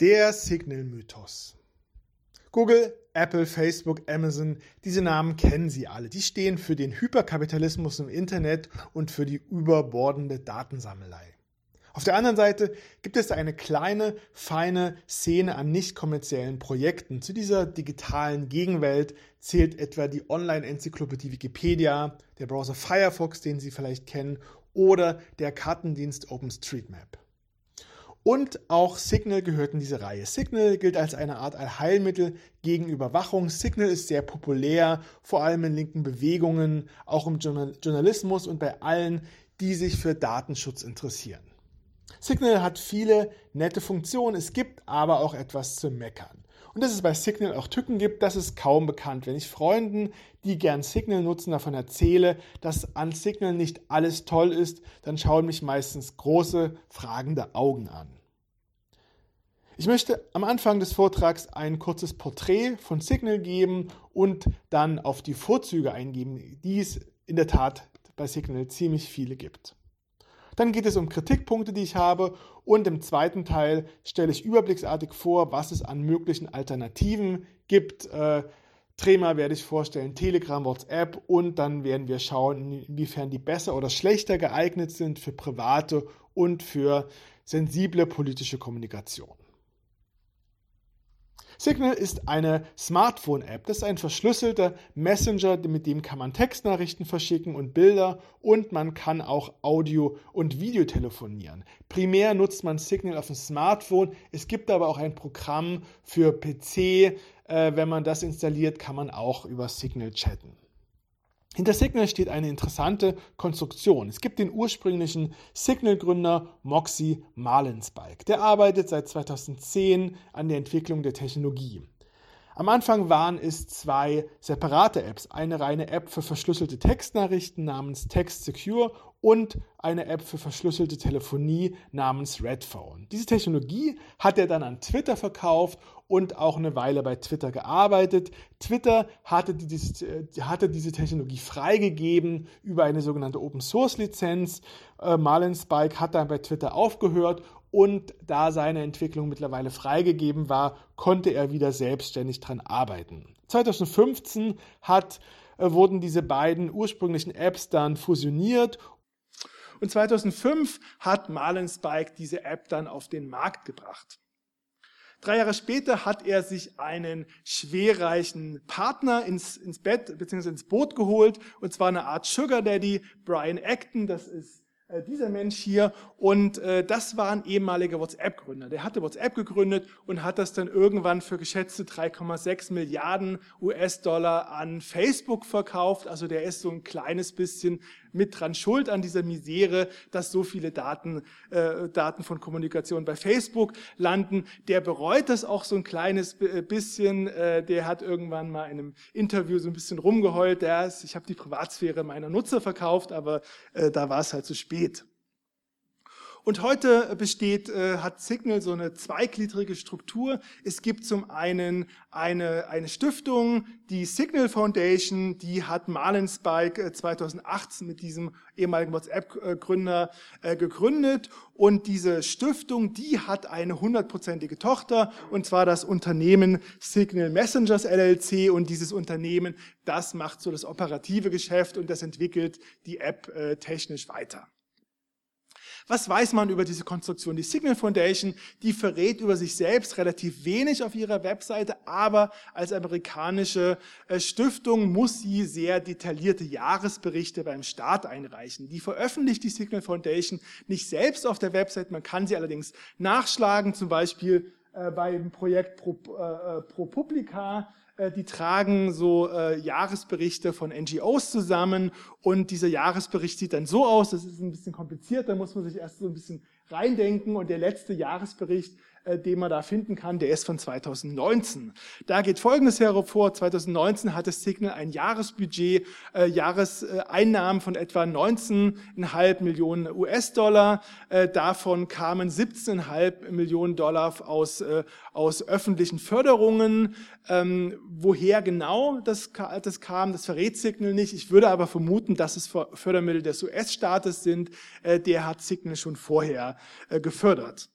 Der Signal-Mythos. Google, Apple, Facebook, Amazon, diese Namen kennen Sie alle. Die stehen für den Hyperkapitalismus im Internet und für die überbordende Datensammelei. Auf der anderen Seite gibt es eine kleine, feine Szene an nicht kommerziellen Projekten. Zu dieser digitalen Gegenwelt zählt etwa die Online-Enzyklopädie Wikipedia, der Browser Firefox, den Sie vielleicht kennen, oder der Kartendienst OpenStreetMap. Und auch Signal gehört in diese Reihe. Signal gilt als eine Art Allheilmittel gegen Überwachung. Signal ist sehr populär, vor allem in linken Bewegungen, auch im Journalismus und bei allen, die sich für Datenschutz interessieren. Signal hat viele nette Funktionen, es gibt aber auch etwas zu meckern. Und dass es bei Signal auch Tücken gibt, das ist kaum bekannt. Wenn ich Freunden, die gern Signal nutzen, davon erzähle, dass an Signal nicht alles toll ist, dann schauen mich meistens große, fragende Augen an. Ich möchte am Anfang des Vortrags ein kurzes Porträt von Signal geben und dann auf die Vorzüge eingeben, die es in der Tat bei Signal ziemlich viele gibt. Dann geht es um Kritikpunkte, die ich habe und im zweiten Teil stelle ich überblicksartig vor, was es an möglichen Alternativen gibt. Äh, Trema werde ich vorstellen, Telegram, WhatsApp und dann werden wir schauen, inwiefern die besser oder schlechter geeignet sind für private und für sensible politische Kommunikation. Signal ist eine Smartphone-App. Das ist ein verschlüsselter Messenger, mit dem kann man Textnachrichten verschicken und Bilder und man kann auch Audio- und Video telefonieren. Primär nutzt man Signal auf dem Smartphone. Es gibt aber auch ein Programm für PC. Äh, wenn man das installiert, kann man auch über Signal chatten. Hinter Signal steht eine interessante Konstruktion. Es gibt den ursprünglichen Signal-Gründer Moxie Marlinspike. Der arbeitet seit 2010 an der Entwicklung der Technologie. Am Anfang waren es zwei separate Apps. Eine reine App für verschlüsselte Textnachrichten namens Text Secure und eine App für verschlüsselte Telefonie namens Redphone. Diese Technologie hat er dann an Twitter verkauft und auch eine Weile bei Twitter gearbeitet. Twitter hatte, diese, hatte diese Technologie freigegeben über eine sogenannte Open Source Lizenz. Äh, Marlin Spike hat dann bei Twitter aufgehört und da seine Entwicklung mittlerweile freigegeben war, konnte er wieder selbstständig dran arbeiten. 2015 hat, äh, wurden diese beiden ursprünglichen Apps dann fusioniert und 2005 hat Marlin Spike diese App dann auf den Markt gebracht. Drei Jahre später hat er sich einen schwerreichen Partner ins, ins Bett bzw. ins Boot geholt, und zwar eine Art Sugar Daddy, Brian Acton, das ist dieser Mensch hier. Und äh, das war ein ehemaliger WhatsApp-Gründer. Der hatte WhatsApp gegründet und hat das dann irgendwann für geschätzte 3,6 Milliarden US-Dollar an Facebook verkauft. Also der ist so ein kleines bisschen mit dran schuld an dieser Misere, dass so viele Daten, äh, Daten von Kommunikation bei Facebook landen. Der bereut das auch so ein kleines äh, bisschen. Äh, der hat irgendwann mal in einem Interview so ein bisschen rumgeheult. Der ist, ich habe die Privatsphäre meiner Nutzer verkauft, aber äh, da war es halt zu spät. Und heute besteht, äh, hat Signal so eine zweigliedrige Struktur. Es gibt zum einen eine, eine Stiftung, die Signal Foundation, die hat Marlin Spike 2018 mit diesem ehemaligen WhatsApp-Gründer äh, gegründet. Und diese Stiftung, die hat eine hundertprozentige Tochter, und zwar das Unternehmen Signal Messengers LLC. Und dieses Unternehmen, das macht so das operative Geschäft und das entwickelt die App äh, technisch weiter. Was weiß man über diese Konstruktion? Die Signal Foundation, die verrät über sich selbst relativ wenig auf ihrer Webseite, aber als amerikanische äh, Stiftung muss sie sehr detaillierte Jahresberichte beim Staat einreichen. Die veröffentlicht die Signal Foundation nicht selbst auf der Website, man kann sie allerdings nachschlagen, zum Beispiel äh, beim Projekt Pro, äh, ProPublica äh, die tragen so äh, Jahresberichte von NGOs zusammen und dieser Jahresbericht sieht dann so aus, das ist ein bisschen kompliziert, da muss man sich erst so ein bisschen reindenken und der letzte Jahresbericht äh, den man da finden kann, der ist von 2019. Da geht Folgendes hervor. 2019 hatte Signal ein Jahresbudget, äh, Jahreseinnahmen von etwa 19,5 Millionen US-Dollar. Äh, davon kamen 17,5 Millionen Dollar aus, äh, aus öffentlichen Förderungen. Ähm, woher genau das, das kam, das verrät Signal nicht. Ich würde aber vermuten, dass es Fördermittel des US-Staates sind. Äh, der hat Signal schon vorher äh, gefördert.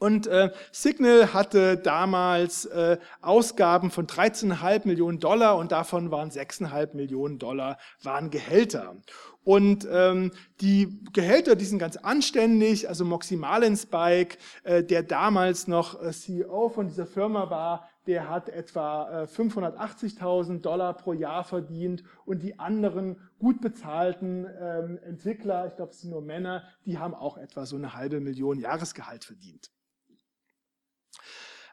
Und äh, Signal hatte damals äh, Ausgaben von 13,5 Millionen Dollar und davon waren 6,5 Millionen Dollar waren Gehälter. Und ähm, die Gehälter, die sind ganz anständig. Also Moxie Marlinspike, äh, der damals noch äh, CEO von dieser Firma war, der hat etwa äh, 580.000 Dollar pro Jahr verdient und die anderen gut bezahlten ähm, Entwickler, ich glaube es sind nur Männer, die haben auch etwa so eine halbe Million Jahresgehalt verdient.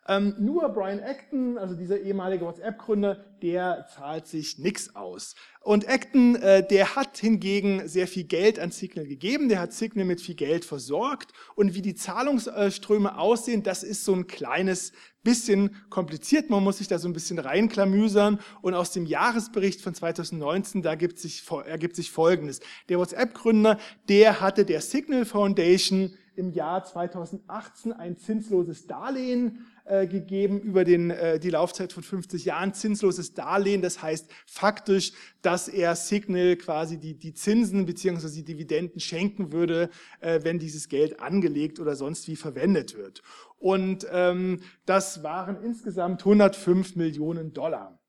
Ähm, nur Brian Acton, also dieser ehemalige WhatsApp-Gründer, der zahlt sich nichts aus. Und Acton, äh, der hat hingegen sehr viel Geld an Signal gegeben, der hat Signal mit viel Geld versorgt. Und wie die Zahlungsströme aussehen, das ist so ein kleines bisschen kompliziert. Man muss sich da so ein bisschen reinklamüsern. Und aus dem Jahresbericht von 2019, da ergibt sich, ergibt sich Folgendes. Der WhatsApp-Gründer, der hatte der Signal Foundation im Jahr 2018 ein zinsloses Darlehen gegeben über den, äh, die Laufzeit von 50 Jahren, zinsloses Darlehen. Das heißt faktisch, dass er Signal quasi die, die Zinsen bzw. die Dividenden schenken würde, äh, wenn dieses Geld angelegt oder sonst wie verwendet wird. Und ähm, das waren insgesamt 105 Millionen Dollar.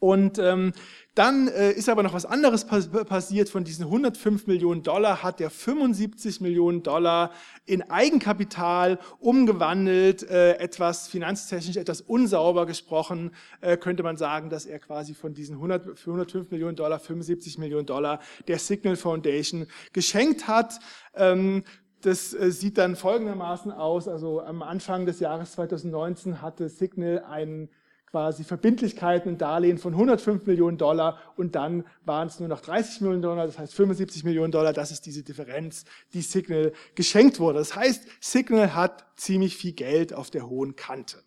Und ähm, dann äh, ist aber noch was anderes pass passiert. Von diesen 105 Millionen Dollar hat er 75 Millionen Dollar in Eigenkapital umgewandelt. Äh, etwas finanztechnisch etwas unsauber gesprochen, äh, könnte man sagen, dass er quasi von diesen 100, für 105 Millionen Dollar 75 Millionen Dollar der Signal Foundation geschenkt hat. Ähm, das äh, sieht dann folgendermaßen aus. Also am Anfang des Jahres 2019 hatte Signal einen quasi Verbindlichkeiten Darlehen von 105 Millionen Dollar und dann waren es nur noch 30 Millionen Dollar, das heißt 75 Millionen Dollar, das ist diese Differenz, die Signal geschenkt wurde. Das heißt, Signal hat ziemlich viel Geld auf der hohen Kante.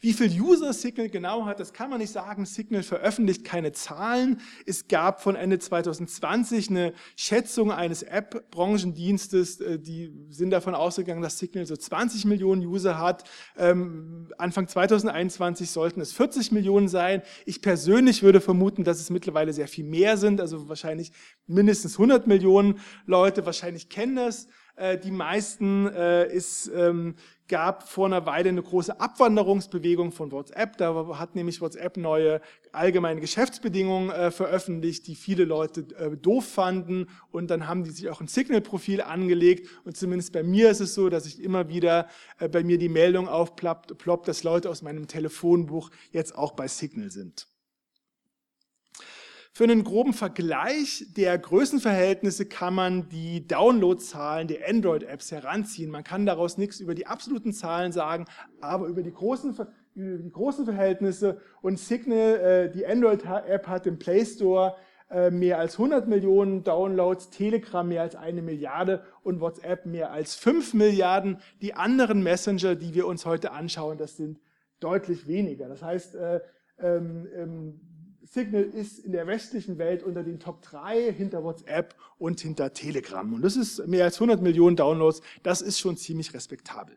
Wie viel User Signal genau hat, das kann man nicht sagen. Signal veröffentlicht keine Zahlen. Es gab von Ende 2020 eine Schätzung eines App-Branchendienstes, äh, die sind davon ausgegangen, dass Signal so 20 Millionen User hat. Ähm, Anfang 2021 sollten es 40 Millionen sein. Ich persönlich würde vermuten, dass es mittlerweile sehr viel mehr sind, also wahrscheinlich mindestens 100 Millionen Leute. Wahrscheinlich kennen das äh, die meisten. Äh, ist ähm, gab vor einer Weile eine große Abwanderungsbewegung von WhatsApp. Da hat nämlich WhatsApp neue allgemeine Geschäftsbedingungen äh, veröffentlicht, die viele Leute äh, doof fanden. Und dann haben die sich auch ein Signal-Profil angelegt. Und zumindest bei mir ist es so, dass ich immer wieder bei mir die Meldung aufploppt, ploppt, dass Leute aus meinem Telefonbuch jetzt auch bei Signal sind. Für einen groben Vergleich der Größenverhältnisse kann man die Downloadzahlen der Android-Apps heranziehen. Man kann daraus nichts über die absoluten Zahlen sagen, aber über die großen, über die großen Verhältnisse. Und Signal, äh, die Android-App hat im Play Store äh, mehr als 100 Millionen Downloads, Telegram mehr als eine Milliarde und WhatsApp mehr als 5 Milliarden. Die anderen Messenger, die wir uns heute anschauen, das sind deutlich weniger. Das heißt, äh, ähm, ähm, Signal ist in der westlichen Welt unter den Top 3 hinter WhatsApp und hinter Telegram. Und das ist mehr als 100 Millionen Downloads. Das ist schon ziemlich respektabel.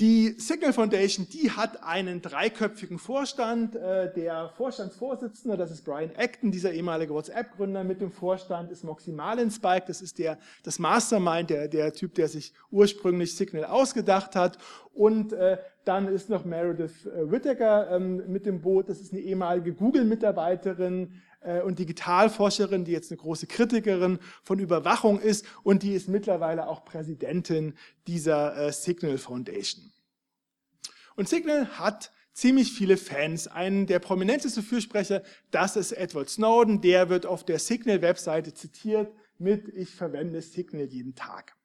Die Signal Foundation, die hat einen dreiköpfigen Vorstand. Äh, der Vorstandsvorsitzende, das ist Brian Acton, dieser ehemalige WhatsApp-Gründer. Mit dem Vorstand ist Moxie Marlinspike, das ist der, das Mastermind, der, der Typ, der sich ursprünglich Signal ausgedacht hat. Und äh, dann ist noch Meredith äh, Whittaker ähm, mit dem Boot. Das ist eine ehemalige Google-Mitarbeiterin und Digitalforscherin, die jetzt eine große Kritikerin von Überwachung ist und die ist mittlerweile auch Präsidentin dieser äh, Signal Foundation. Und Signal hat ziemlich viele Fans. Ein der prominenteste Fürsprecher, das ist Edward Snowden. Der wird auf der Signal-Webseite zitiert mit Ich verwende Signal jeden Tag.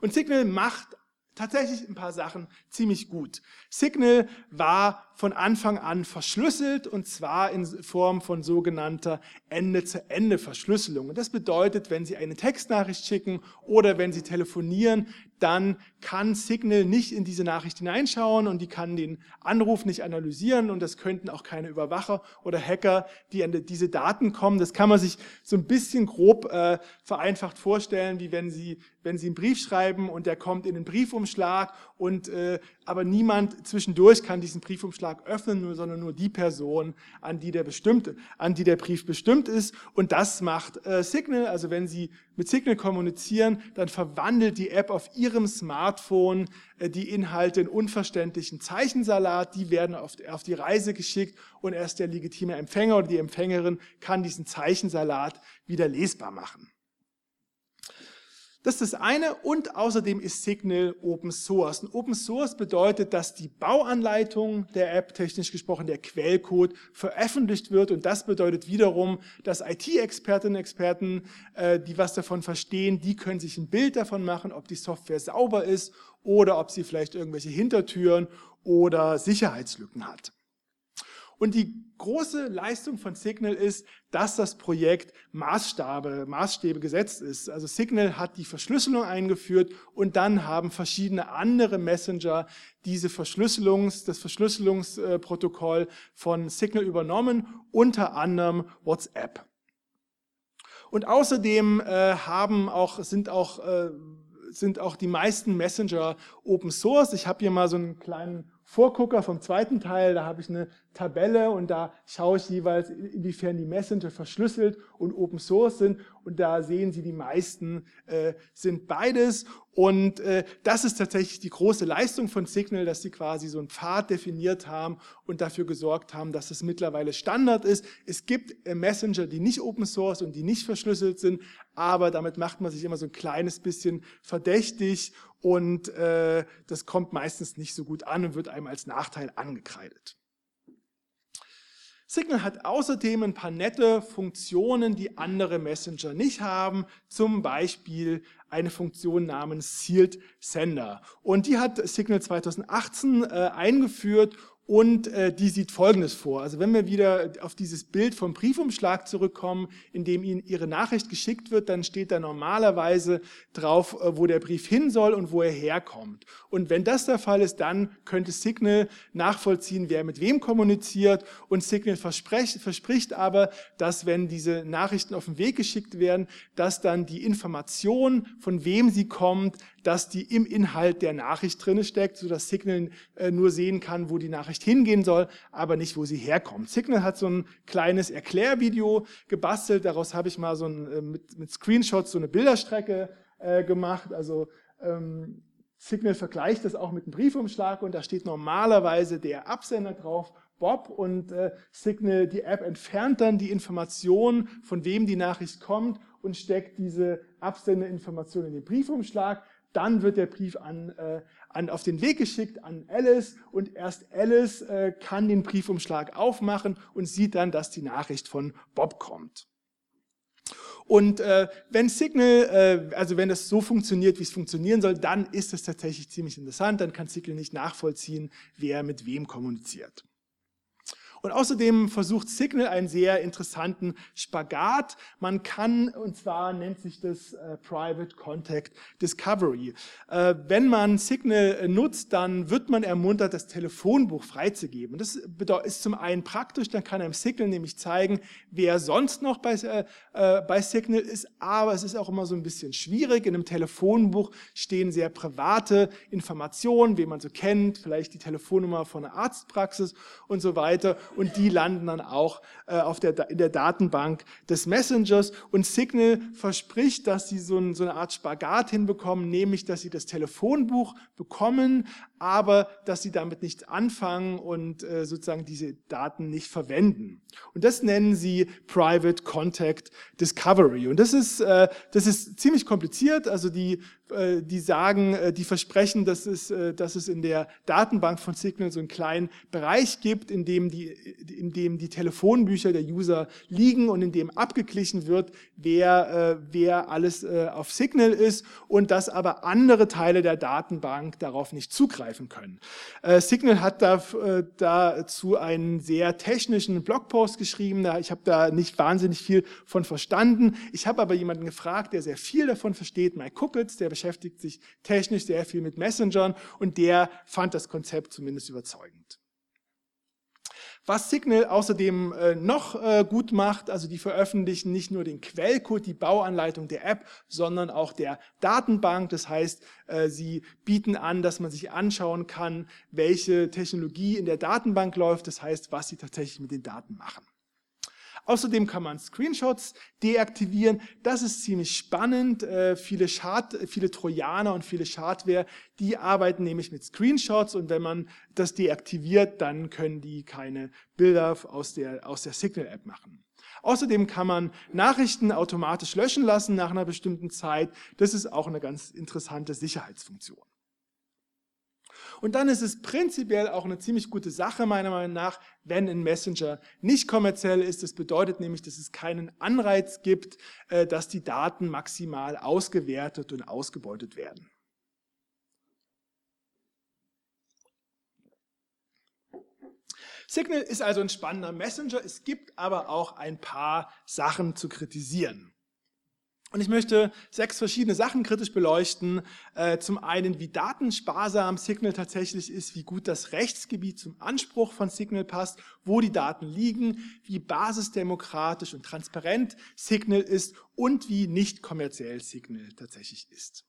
Und Signal macht tatsächlich ein paar Sachen ziemlich gut. Signal war von Anfang an verschlüsselt und zwar in Form von sogenannter Ende-zu-Ende-Verschlüsselung. Und das bedeutet, wenn Sie eine Textnachricht schicken oder wenn Sie telefonieren, dann kann Signal nicht in diese Nachricht hineinschauen und die kann den Anruf nicht analysieren und das könnten auch keine Überwacher oder Hacker, die an diese Daten kommen. Das kann man sich so ein bisschen grob äh, vereinfacht vorstellen, wie wenn Sie, wenn Sie einen Brief schreiben und der kommt in den Briefumschlag und äh, aber niemand zwischendurch kann diesen Briefumschlag öffnen, nur, sondern nur die Person, an die der bestimmte, an die der Brief bestimmt ist. Und das macht äh, Signal. Also wenn Sie mit Signal kommunizieren, dann verwandelt die App auf Ihrem Smartphone äh, die Inhalte in unverständlichen Zeichensalat. Die werden auf, auf die Reise geschickt und erst der legitime Empfänger oder die Empfängerin kann diesen Zeichensalat wieder lesbar machen. Das ist das eine und außerdem ist Signal Open Source. Und Open Source bedeutet, dass die Bauanleitung der App, technisch gesprochen der Quellcode, veröffentlicht wird und das bedeutet wiederum, dass IT-Expertinnen und Experten, äh, die was davon verstehen, die können sich ein Bild davon machen, ob die Software sauber ist oder ob sie vielleicht irgendwelche Hintertüren oder Sicherheitslücken hat. Und die große Leistung von Signal ist, dass das Projekt Maßstabe, Maßstäbe gesetzt ist. Also Signal hat die Verschlüsselung eingeführt und dann haben verschiedene andere Messenger diese Verschlüsselungs, das Verschlüsselungsprotokoll von Signal übernommen, unter anderem WhatsApp. Und außerdem äh, haben auch, sind auch, äh, sind auch die meisten Messenger Open Source. Ich habe hier mal so einen kleinen Vorgucker vom zweiten Teil, da habe ich eine Tabelle und da schaue ich jeweils, inwiefern die Messenger verschlüsselt und Open Source sind. Und da sehen Sie, die meisten äh, sind beides. Und äh, das ist tatsächlich die große Leistung von Signal, dass sie quasi so einen Pfad definiert haben und dafür gesorgt haben, dass es mittlerweile Standard ist. Es gibt äh, Messenger, die nicht Open Source und die nicht verschlüsselt sind, aber damit macht man sich immer so ein kleines bisschen verdächtig und äh, das kommt meistens nicht so gut an und wird einem als Nachteil angekreidet. Signal hat außerdem ein paar nette Funktionen, die andere Messenger nicht haben. Zum Beispiel eine Funktion namens Sealed Sender. Und die hat Signal 2018 äh, eingeführt und äh, die sieht Folgendes vor. Also wenn wir wieder auf dieses Bild vom Briefumschlag zurückkommen, in dem Ihnen Ihre Nachricht geschickt wird, dann steht da normalerweise drauf, äh, wo der Brief hin soll und wo er herkommt. Und wenn das der Fall ist, dann könnte Signal nachvollziehen, wer mit wem kommuniziert. Und Signal verspricht, verspricht aber, dass wenn diese Nachrichten auf den Weg geschickt werden, dass dann die Information, von wem sie kommt, dass die im Inhalt der Nachricht drinne steckt, sodass Signal äh, nur sehen kann, wo die Nachricht hingehen soll, aber nicht, wo sie herkommt. Signal hat so ein kleines Erklärvideo gebastelt. Daraus habe ich mal so ein, äh, mit, mit Screenshots so eine Bilderstrecke äh, gemacht. Also ähm, Signal vergleicht das auch mit einem Briefumschlag und da steht normalerweise der Absender drauf Bob und äh, Signal, die App entfernt dann die Information, von wem die Nachricht kommt und steckt diese Absenderinformation in den Briefumschlag. Dann wird der Brief an, äh, an, auf den Weg geschickt an Alice und erst Alice äh, kann den Briefumschlag aufmachen und sieht dann, dass die Nachricht von Bob kommt. Und äh, wenn Signal, äh, also wenn das so funktioniert, wie es funktionieren soll, dann ist es tatsächlich ziemlich interessant. Dann kann Signal nicht nachvollziehen, wer mit wem kommuniziert. Und außerdem versucht Signal einen sehr interessanten Spagat. Man kann, und zwar nennt sich das äh, Private Contact Discovery. Äh, wenn man Signal nutzt, dann wird man ermuntert, das Telefonbuch freizugeben. Das ist zum einen praktisch, dann kann einem Signal nämlich zeigen, wer sonst noch bei, äh, äh, bei Signal ist, aber es ist auch immer so ein bisschen schwierig. In einem Telefonbuch stehen sehr private Informationen, wen man so kennt, vielleicht die Telefonnummer von einer Arztpraxis und so weiter und die landen dann auch äh, auf der, in der Datenbank des Messengers. Und Signal verspricht, dass sie so, ein, so eine Art Spagat hinbekommen, nämlich dass sie das Telefonbuch bekommen, aber dass sie damit nichts anfangen und äh, sozusagen diese Daten nicht verwenden. Und das nennen sie Private Contact Discovery. Und das ist, äh, das ist ziemlich kompliziert. Also die die sagen, äh, die versprechen, dass es, äh, dass es in der Datenbank von Signal so einen kleinen Bereich gibt, in dem die, in dem die Telefonbücher der User liegen und in dem abgeglichen wird, wer, wer alles auf Signal ist und dass aber andere Teile der Datenbank darauf nicht zugreifen können. Signal hat da, dazu einen sehr technischen Blogpost geschrieben. Ich habe da nicht wahnsinnig viel von verstanden. Ich habe aber jemanden gefragt, der sehr viel davon versteht, Mike Kuppitz, der beschäftigt sich technisch sehr viel mit Messengern und der fand das Konzept zumindest überzeugend. Was Signal außerdem äh, noch äh, gut macht, also die veröffentlichen nicht nur den Quellcode, die Bauanleitung der App, sondern auch der Datenbank. Das heißt, äh, sie bieten an, dass man sich anschauen kann, welche Technologie in der Datenbank läuft. Das heißt, was sie tatsächlich mit den Daten machen. Außerdem kann man Screenshots deaktivieren. Das ist ziemlich spannend. Äh, viele, Schad, viele Trojaner und viele Schadware, die arbeiten nämlich mit Screenshots und wenn man das deaktiviert, dann können die keine Bilder aus der, aus der Signal-App machen. Außerdem kann man Nachrichten automatisch löschen lassen nach einer bestimmten Zeit. Das ist auch eine ganz interessante Sicherheitsfunktion. Und dann ist es prinzipiell auch eine ziemlich gute Sache, meiner Meinung nach, wenn ein Messenger nicht kommerziell ist. Das bedeutet nämlich, dass es keinen Anreiz gibt, äh, dass die Daten maximal ausgewertet und ausgebeutet werden. Signal ist also ein spannender Messenger. Es gibt aber auch ein paar Sachen zu kritisieren. Und ich möchte sechs verschiedene Sachen kritisch beleuchten. Äh, zum einen, wie datensparsam Signal tatsächlich ist, wie gut das Rechtsgebiet zum Anspruch von Signal passt, wo die Daten liegen, wie basisdemokratisch und transparent Signal ist und wie nicht kommerziell Signal tatsächlich ist.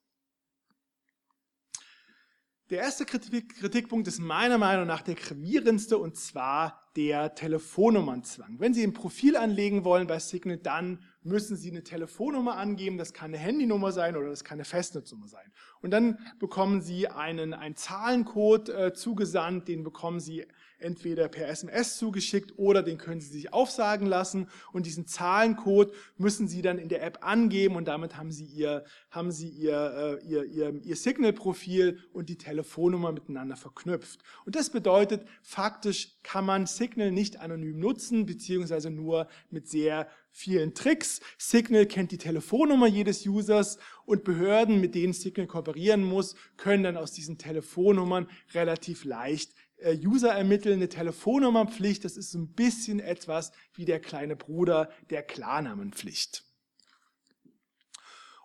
Der erste Kritikpunkt ist meiner Meinung nach der gravierendste und zwar der Telefonnummernzwang. Wenn Sie ein Profil anlegen wollen bei Signal, dann müssen Sie eine Telefonnummer angeben. Das kann eine Handynummer sein oder das kann eine Festnetznummer sein. Und dann bekommen Sie einen, einen Zahlencode äh, zugesandt, den bekommen Sie entweder per SMS zugeschickt oder den können Sie sich aufsagen lassen und diesen Zahlencode müssen Sie dann in der App angeben und damit haben Sie Ihr, haben Sie Ihr, äh, Ihr, Ihr, Ihr Signal-Profil und die Telefonnummer miteinander verknüpft. Und das bedeutet, faktisch kann man Signal nicht anonym nutzen, beziehungsweise nur mit sehr vielen Tricks. Signal kennt die Telefonnummer jedes Users und Behörden, mit denen Signal kooperieren muss, können dann aus diesen Telefonnummern relativ leicht User ermitteln, eine Telefonnummerpflicht, das ist ein bisschen etwas wie der kleine Bruder der Klarnamenpflicht.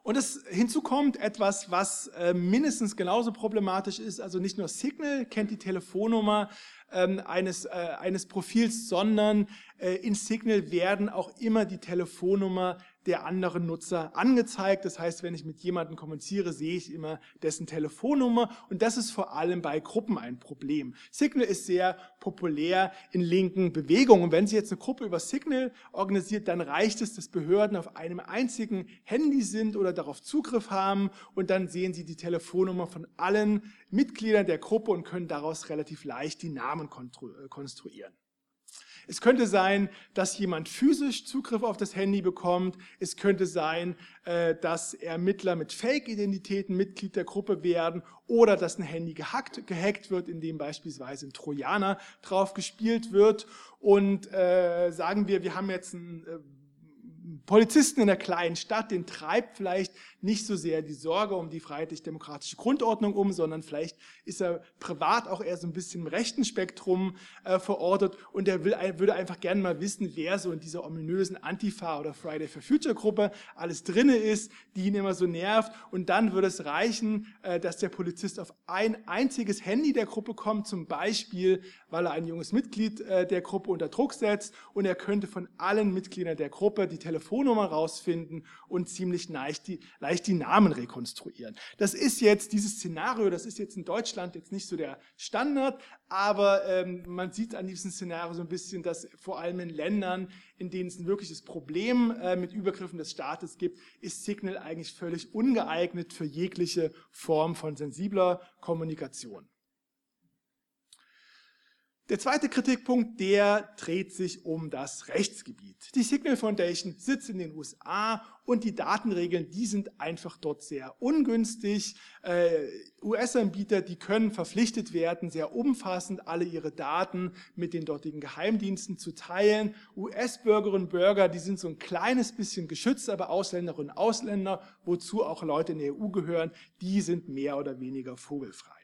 Und es, hinzu kommt etwas, was äh, mindestens genauso problematisch ist. Also nicht nur Signal kennt die Telefonnummer ähm, eines, äh, eines Profils, sondern äh, in Signal werden auch immer die Telefonnummer der anderen Nutzer angezeigt. Das heißt, wenn ich mit jemandem kommuniziere, sehe ich immer dessen Telefonnummer und das ist vor allem bei Gruppen ein Problem. Signal ist sehr populär in linken Bewegungen. wenn Sie jetzt eine Gruppe über Signal organisiert, dann reicht es, dass Behörden auf einem einzigen Handy sind oder darauf Zugriff haben und dann sehen Sie die Telefonnummer von allen Mitgliedern der Gruppe und können daraus relativ leicht die Namen äh, konstruieren. Es könnte sein, dass jemand physisch Zugriff auf das Handy bekommt. Es könnte sein, äh, dass Ermittler mit Fake-Identitäten Mitglied der Gruppe werden oder dass ein Handy gehackt, gehackt wird, indem beispielsweise ein Trojaner drauf gespielt wird. Und äh, sagen wir, wir haben jetzt ein äh, Polizisten in der kleinen Stadt, den treibt vielleicht nicht so sehr die Sorge um die freiheitlich-demokratische Grundordnung um, sondern vielleicht ist er privat auch eher so ein bisschen im rechten Spektrum äh, verortet und er will, würde einfach gerne mal wissen, wer so in dieser ominösen Antifa oder Friday for Future Gruppe alles drinne ist, die ihn immer so nervt. Und dann würde es reichen, äh, dass der Polizist auf ein einziges Handy der Gruppe kommt, zum Beispiel, weil er ein junges Mitglied äh, der Gruppe unter Druck setzt und er könnte von allen Mitgliedern der Gruppe die Telefonnummer rausfinden und ziemlich leicht die, die Namen rekonstruieren. Das ist jetzt dieses Szenario, das ist jetzt in Deutschland jetzt nicht so der Standard, aber ähm, man sieht an diesem Szenario so ein bisschen, dass vor allem in Ländern, in denen es ein wirkliches Problem äh, mit Übergriffen des Staates gibt, ist Signal eigentlich völlig ungeeignet für jegliche Form von sensibler Kommunikation. Der zweite Kritikpunkt, der dreht sich um das Rechtsgebiet. Die Signal Foundation sitzt in den USA und die Datenregeln, die sind einfach dort sehr ungünstig. Äh, US-Anbieter, die können verpflichtet werden, sehr umfassend alle ihre Daten mit den dortigen Geheimdiensten zu teilen. US-Bürgerinnen und Bürger, die sind so ein kleines bisschen geschützt, aber Ausländerinnen und Ausländer, wozu auch Leute in der EU gehören, die sind mehr oder weniger vogelfrei.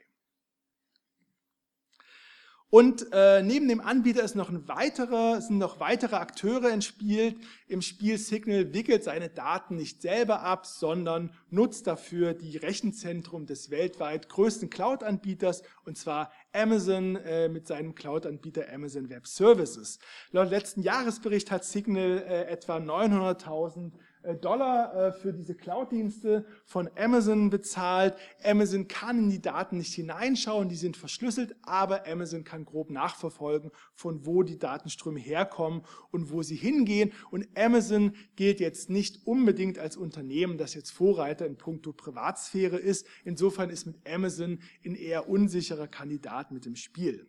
Und äh, neben dem Anbieter ist noch ein weiterer, sind noch weitere Akteure im Spiel. Im Spiel Signal wickelt seine Daten nicht selber ab, sondern nutzt dafür die Rechenzentrum des weltweit größten Cloud-Anbieters, und zwar Amazon äh, mit seinem Cloud-Anbieter Amazon Web Services. Laut letzten Jahresbericht hat Signal äh, etwa 900.000 äh, Dollar äh, für diese Cloud-Dienste von Amazon bezahlt. Amazon kann in die Daten nicht hineinschauen, die sind verschlüsselt, aber Amazon kann grob nachverfolgen, von wo die Datenströme herkommen und wo sie hingehen. Und Amazon gilt jetzt nicht unbedingt als Unternehmen, das jetzt Vorreiter in puncto Privatsphäre ist. Insofern ist mit Amazon ein eher unsicherer Kandidat mit dem Spiel.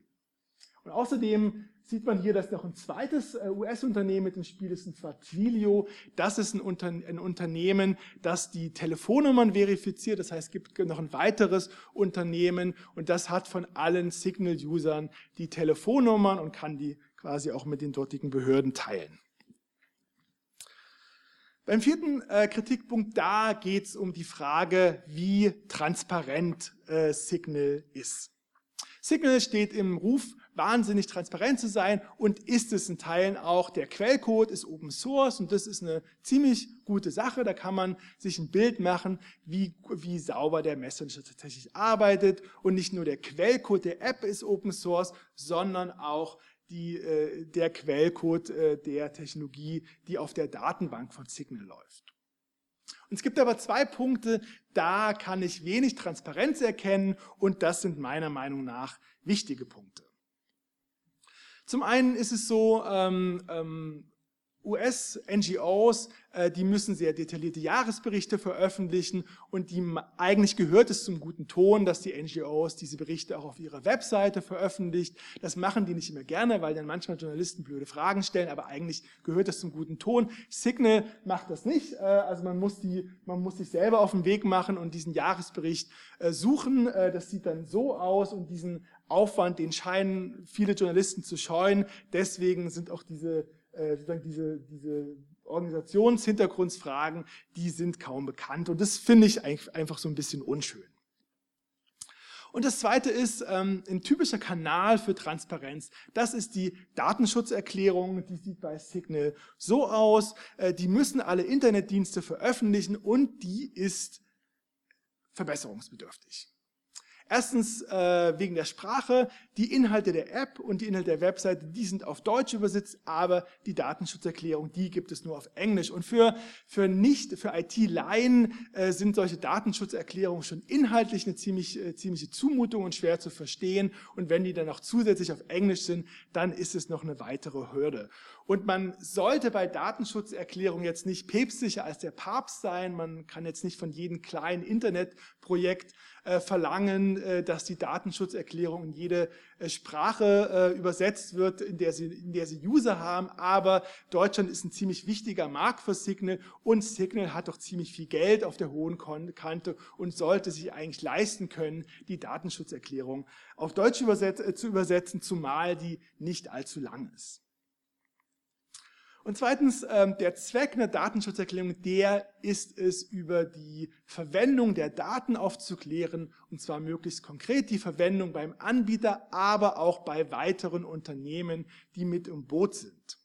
Und außerdem sieht man hier, dass noch ein zweites äh, US-Unternehmen mit dem Spiel ist, und zwar Twilio. Das ist ein, Unter ein, Unternehmen, das die Telefonnummern verifiziert. Das heißt, es gibt noch ein weiteres Unternehmen und das hat von allen Signal-Usern die Telefonnummern und kann die quasi auch mit den dortigen Behörden teilen. Beim vierten äh, Kritikpunkt, da geht es um die Frage, wie transparent äh, Signal ist. Signal steht im Ruf wahnsinnig transparent zu sein und ist es in Teilen auch. Der Quellcode ist Open Source und das ist eine ziemlich gute Sache. Da kann man sich ein Bild machen, wie, wie sauber der Messenger tatsächlich arbeitet. Und nicht nur der Quellcode der App ist Open Source, sondern auch die, äh, der Quellcode äh, der Technologie, die auf der Datenbank von Signal läuft. Und es gibt aber zwei Punkte, da kann ich wenig Transparenz erkennen und das sind meiner Meinung nach wichtige Punkte. Zum einen ist es so, ähm, ähm, US-NGOs, äh, die müssen sehr detaillierte Jahresberichte veröffentlichen und die, eigentlich gehört es zum guten Ton, dass die NGOs diese Berichte auch auf ihrer Webseite veröffentlicht. Das machen die nicht immer gerne, weil dann manchmal Journalisten blöde Fragen stellen, aber eigentlich gehört es zum guten Ton. Signal macht das nicht, äh, also man muss, die, man muss sich selber auf den Weg machen und diesen Jahresbericht äh, suchen. Das sieht dann so aus und diesen Aufwand, den scheinen viele Journalisten zu scheuen. Deswegen sind auch diese, sozusagen diese, diese Organisationshintergrundsfragen, die sind kaum bekannt. Und das finde ich einfach so ein bisschen unschön. Und das zweite ist ähm, ein typischer Kanal für Transparenz. Das ist die Datenschutzerklärung. Die sieht bei Signal so aus. Äh, die müssen alle Internetdienste veröffentlichen und die ist verbesserungsbedürftig. Erstens äh, wegen der Sprache, die Inhalte der App und die Inhalte der Webseite, die sind auf Deutsch übersetzt, aber die Datenschutzerklärung, die gibt es nur auf Englisch. Und für, für nicht, für IT-Laien äh, sind solche Datenschutzerklärungen schon inhaltlich eine ziemlich, äh, ziemliche Zumutung und schwer zu verstehen. Und wenn die dann noch zusätzlich auf Englisch sind, dann ist es noch eine weitere Hürde. Und man sollte bei Datenschutzerklärungen jetzt nicht päpstlicher als der Papst sein. Man kann jetzt nicht von jedem kleinen Internetprojekt äh, verlangen, äh, dass die Datenschutzerklärung in jede Sprache äh, übersetzt wird, in der, sie, in der sie User haben. Aber Deutschland ist ein ziemlich wichtiger Markt für Signal und Signal hat auch ziemlich viel Geld auf der hohen Kante und sollte sich eigentlich leisten können, die Datenschutzerklärung auf Deutsch überset äh, zu übersetzen, zumal die nicht allzu lang ist. Und zweitens, ähm, der Zweck einer Datenschutzerklärung, der ist es, über die Verwendung der Daten aufzuklären, und zwar möglichst konkret die Verwendung beim Anbieter, aber auch bei weiteren Unternehmen, die mit im Boot sind.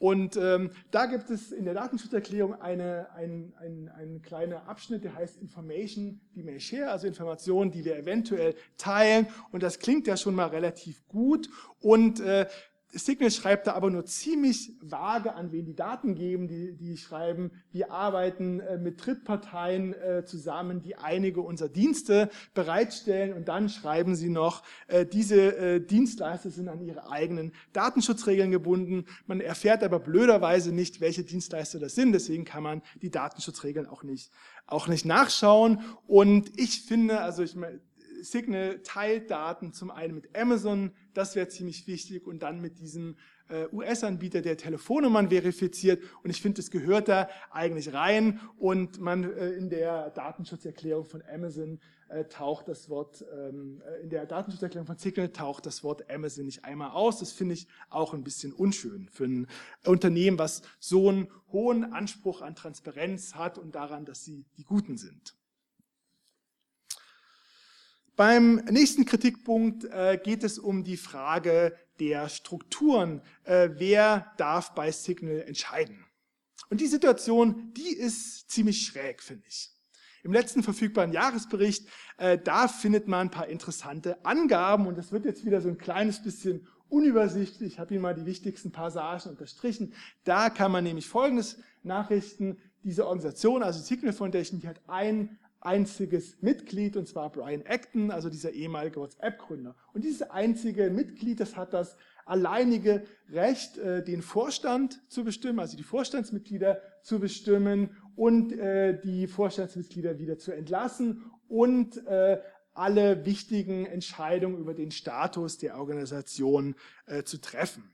Und ähm, da gibt es in der Datenschutzerklärung eine, ein, ein, ein kleiner Abschnitt, der heißt Information we may share, also Informationen, die wir eventuell teilen. Und das klingt ja schon mal relativ gut. Und äh, Signal schreibt da aber nur ziemlich vage, an wen die Daten geben. Die, die schreiben, wir arbeiten äh, mit Drittparteien äh, zusammen, die einige unserer Dienste bereitstellen. Und dann schreiben sie noch, äh, diese Dienstleister sind an ihre eigenen Datenschutzregeln gebunden. Man erfährt aber blöderweise nicht, welche Dienstleister das sind. Deswegen kann man die Datenschutzregeln auch nicht, auch nicht nachschauen. Und ich finde, also ich meine, Signal teilt Daten zum einen mit Amazon, das wäre ziemlich wichtig, und dann mit diesem äh, US-Anbieter, der Telefonnummern verifiziert. Und ich finde, es gehört da eigentlich rein. Und man äh, in der Datenschutzerklärung von Amazon äh, taucht das Wort, ähm, äh, in der Datenschutzerklärung von Signal taucht das Wort Amazon nicht einmal aus. Das finde ich auch ein bisschen unschön für ein Unternehmen, was so einen hohen Anspruch an Transparenz hat und daran, dass sie die Guten sind. Beim nächsten Kritikpunkt äh, geht es um die Frage der Strukturen. Äh, wer darf bei Signal entscheiden? Und die Situation, die ist ziemlich schräg, finde ich. Im letzten verfügbaren Jahresbericht, äh, da findet man ein paar interessante Angaben und das wird jetzt wieder so ein kleines bisschen unübersichtlich. Ich habe Ihnen mal die wichtigsten Passagen unterstrichen. Da kann man nämlich Folgendes nachrichten. Diese Organisation, also Signal Foundation, die hat ein einziges Mitglied, und zwar Brian Acton, also dieser ehemalige WhatsApp-Gründer. Und dieses einzige Mitglied, das hat das alleinige Recht, äh, den Vorstand zu bestimmen, also die Vorstandsmitglieder zu bestimmen und äh, die Vorstandsmitglieder wieder zu entlassen und äh, alle wichtigen Entscheidungen über den Status der Organisation zu treffen.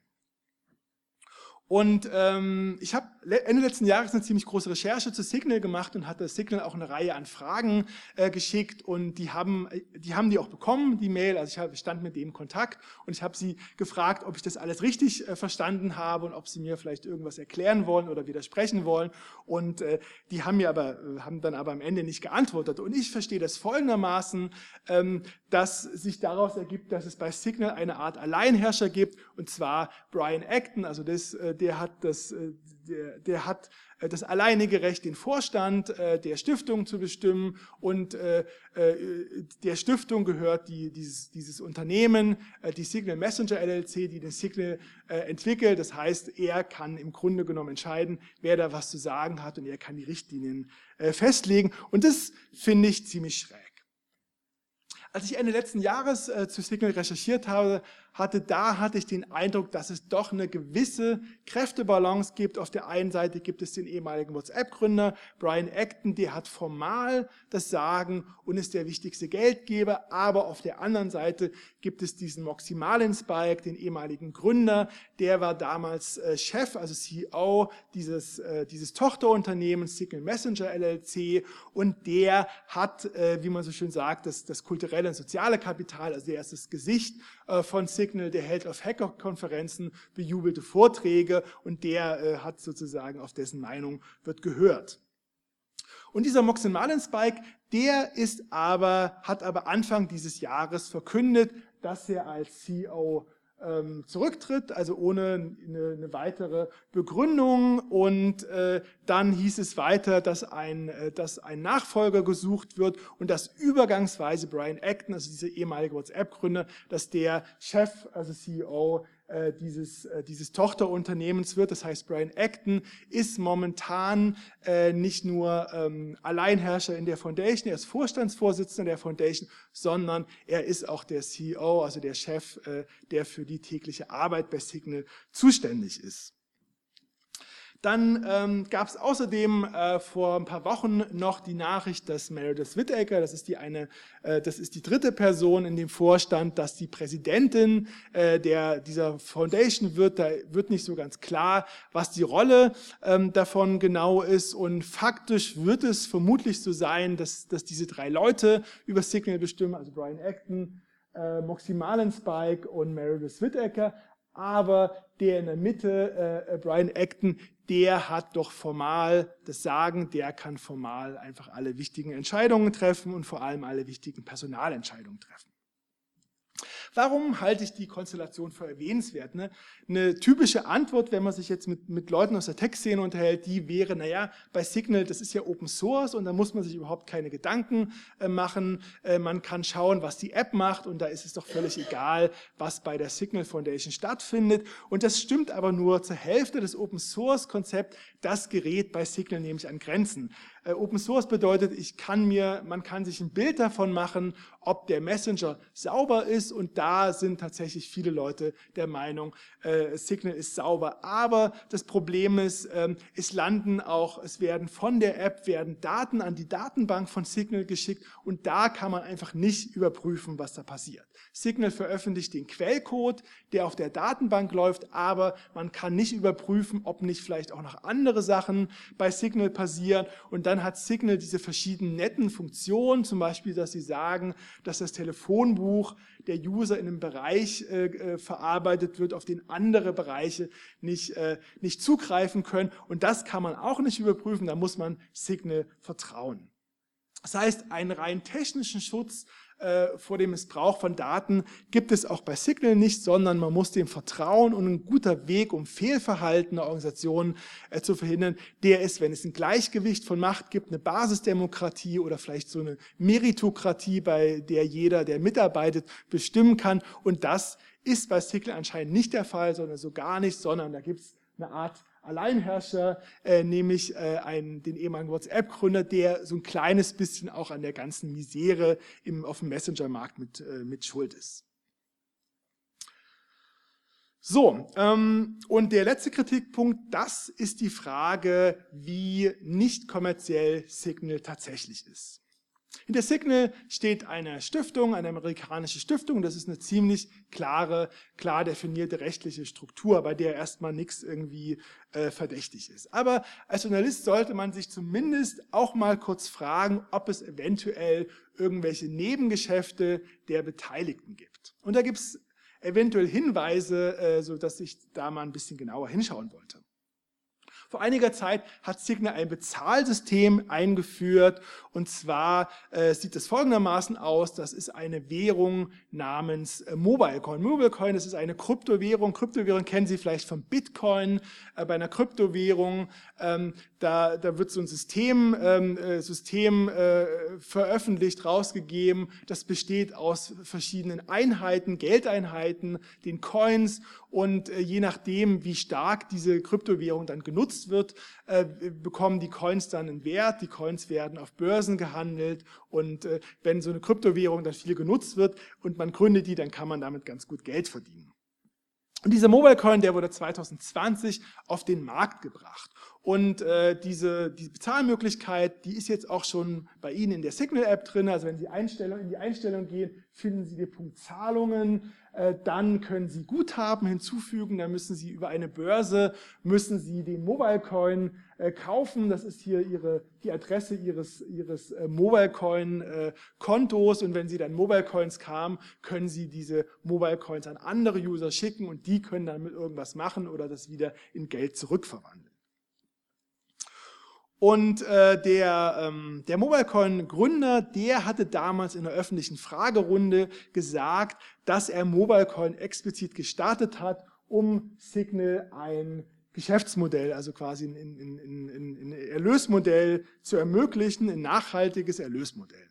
Und ähm, ich habe Ende letzten Jahres eine ziemlich große Recherche zu Signal gemacht und hatte Signal auch eine Reihe an Fragen äh, geschickt und die haben, die haben die auch bekommen, die Mail. Also ich hab, stand mit denen in Kontakt und ich habe sie gefragt, ob ich das alles richtig äh, verstanden habe und ob sie mir vielleicht irgendwas erklären wollen oder widersprechen wollen. Und äh, die haben mir aber, äh, haben dann aber am Ende nicht geantwortet. Und ich verstehe das folgendermaßen, ähm, dass sich daraus ergibt, dass es bei Signal eine Art Alleinherrscher gibt und zwar Brian Acton, also das äh, der hat das, äh, der, der hat äh, das alleinige Recht, den Vorstand äh, der Stiftung zu bestimmen und der Stiftung gehört die, dieses, dieses Unternehmen, die Signal Messenger LLC, die den Signal entwickelt. Das heißt, er kann im Grunde genommen entscheiden, wer da was zu sagen hat und er kann die Richtlinien festlegen. Und das finde ich ziemlich schräg. Als ich Ende letzten Jahres zu Signal recherchiert habe, hatte, da hatte ich den Eindruck, dass es doch eine gewisse Kräftebalance gibt. Auf der einen Seite gibt es den ehemaligen WhatsApp-Gründer Brian Acton, der hat formal das Sagen und ist der wichtigste Geldgeber, aber auf der anderen Seite gibt es diesen Moxie Spike, den ehemaligen Gründer, der war damals äh, Chef, also CEO dieses, äh, dieses Tochterunternehmens Signal Messenger LLC und der hat, äh, wie man so schön sagt, das, das kulturelle und soziale Kapital, also der ist das Gesicht von Signal, der hält auf Hacker-Konferenzen bejubelte Vorträge und der äh, hat sozusagen auf dessen Meinung wird gehört. Und dieser Moxon Spike, der ist aber, hat aber Anfang dieses Jahres verkündet, dass er als CEO ähm, zurücktritt, also ohne eine, eine weitere Begründung. Und äh, dann hieß es weiter, dass ein, äh, dass ein Nachfolger gesucht wird und dass übergangsweise Brian Acton, also dieser ehemalige WhatsApp-Gründer, dass der Chef, also CEO äh, dieses, äh, dieses Tochterunternehmens wird. Das heißt, Brian Acton ist momentan äh, nicht nur ähm, Alleinherrscher in der Foundation, er ist Vorstandsvorsitzender der Foundation, sondern er ist auch der CEO, also der Chef, äh, der für die tägliche Arbeit bei Signal zuständig ist. Dann ähm, gab es außerdem äh, vor ein paar Wochen noch die Nachricht, dass Meredith Whittaker, das ist die eine, äh, das ist die dritte Person in dem Vorstand, dass die Präsidentin äh, der dieser Foundation wird. Da wird nicht so ganz klar, was die Rolle ähm, davon genau ist. Und faktisch wird es vermutlich so sein, dass, dass diese drei Leute über Signal bestimmen, also Brian Acton, äh, Moxie Spike und Meredith Whittaker aber der in der Mitte, äh, Brian Acton, der hat doch formal das Sagen, der kann formal einfach alle wichtigen Entscheidungen treffen und vor allem alle wichtigen Personalentscheidungen treffen. Warum halte ich die Konstellation für erwähnenswert? Ne? Eine typische Antwort, wenn man sich jetzt mit, mit Leuten aus der Tech-Szene unterhält, die wäre, naja, bei Signal, das ist ja Open Source und da muss man sich überhaupt keine Gedanken äh, machen. Äh, man kann schauen, was die App macht und da ist es doch völlig egal, was bei der Signal Foundation stattfindet. Und das stimmt aber nur zur Hälfte. Das Open Source Konzept, das gerät bei Signal nämlich an Grenzen. Äh, Open Source bedeutet, ich kann mir, man kann sich ein Bild davon machen, ob der Messenger sauber ist und da sind tatsächlich viele Leute der Meinung, äh, Signal ist sauber. Aber das Problem ist, ähm, es landen auch, es werden von der App werden Daten an die Datenbank von Signal geschickt und da kann man einfach nicht überprüfen, was da passiert. Signal veröffentlicht den Quellcode, der auf der Datenbank läuft, aber man kann nicht überprüfen, ob nicht vielleicht auch noch andere Sachen bei Signal passieren und dann dann hat Signal diese verschiedenen netten Funktionen, zum Beispiel, dass sie sagen, dass das Telefonbuch der User in einem Bereich äh, äh, verarbeitet wird, auf den andere Bereiche nicht, äh, nicht zugreifen können. Und das kann man auch nicht überprüfen, da muss man Signal vertrauen. Das heißt, einen rein technischen Schutz äh, vor dem Missbrauch von Daten gibt es auch bei Signal nicht, sondern man muss dem vertrauen und ein guter Weg, um Fehlverhalten der Organisationen äh, zu verhindern, der ist, wenn es ein Gleichgewicht von Macht gibt, eine Basisdemokratie oder vielleicht so eine Meritokratie, bei der jeder, der mitarbeitet, bestimmen kann. Und das ist bei Signal anscheinend nicht der Fall, sondern so gar nicht, sondern da gibt es eine Art Alleinherrscher, äh, nämlich äh, einen, den ehemaligen WhatsApp-Gründer, der so ein kleines bisschen auch an der ganzen Misere im, auf dem Messenger-Markt mit, äh, mit schuld ist. So, ähm, und der letzte Kritikpunkt, das ist die Frage, wie nicht kommerziell Signal tatsächlich ist. Hinter Signal steht eine Stiftung, eine amerikanische Stiftung. Das ist eine ziemlich klare, klar definierte rechtliche Struktur, bei der erstmal nichts irgendwie äh, verdächtig ist. Aber als Journalist sollte man sich zumindest auch mal kurz fragen, ob es eventuell irgendwelche Nebengeschäfte der Beteiligten gibt. Und da gibt es eventuell Hinweise, äh, so dass ich da mal ein bisschen genauer hinschauen wollte. Vor einiger Zeit hat Signal ein Bezahlsystem eingeführt und zwar äh, sieht es folgendermaßen aus, das ist eine Währung namens äh, Mobilecoin. Mobilecoin, das ist eine Kryptowährung. Kryptowährung kennen Sie vielleicht von Bitcoin. Äh, bei einer Kryptowährung, ähm, da, da wird so ein System, ähm, äh, System äh, veröffentlicht, rausgegeben. Das besteht aus verschiedenen Einheiten, Geldeinheiten, den Coins und äh, je nachdem, wie stark diese Kryptowährung dann genutzt wird, äh, bekommen die Coins dann einen Wert. Die Coins werden auf Börsen gehandelt und äh, wenn so eine Kryptowährung dann viel genutzt wird und man gründet die, dann kann man damit ganz gut Geld verdienen. Und dieser Mobile Coin, der wurde 2020 auf den Markt gebracht. Und äh, diese, diese Bezahlmöglichkeit, die ist jetzt auch schon bei Ihnen in der Signal-App drin. Also wenn Sie Einstellung, in die Einstellung gehen, finden Sie den Punkt Zahlungen. Äh, dann können Sie Guthaben hinzufügen. Da müssen Sie über eine Börse, müssen Sie den Mobile Coin äh, kaufen. Das ist hier Ihre, die Adresse Ihres, Ihres äh, Mobile Coin äh. Und wenn Sie dann Mobile Coins kamen, können Sie diese Mobile Coins an andere User schicken und die können dann mit irgendwas machen oder das wieder in Geld zurückverwandeln. Und äh, der, ähm, der MobileCoin-Gründer, der hatte damals in der öffentlichen Fragerunde gesagt, dass er MobileCoin explizit gestartet hat, um Signal ein Geschäftsmodell, also quasi ein, ein, ein, ein Erlösmodell zu ermöglichen, ein nachhaltiges Erlösmodell.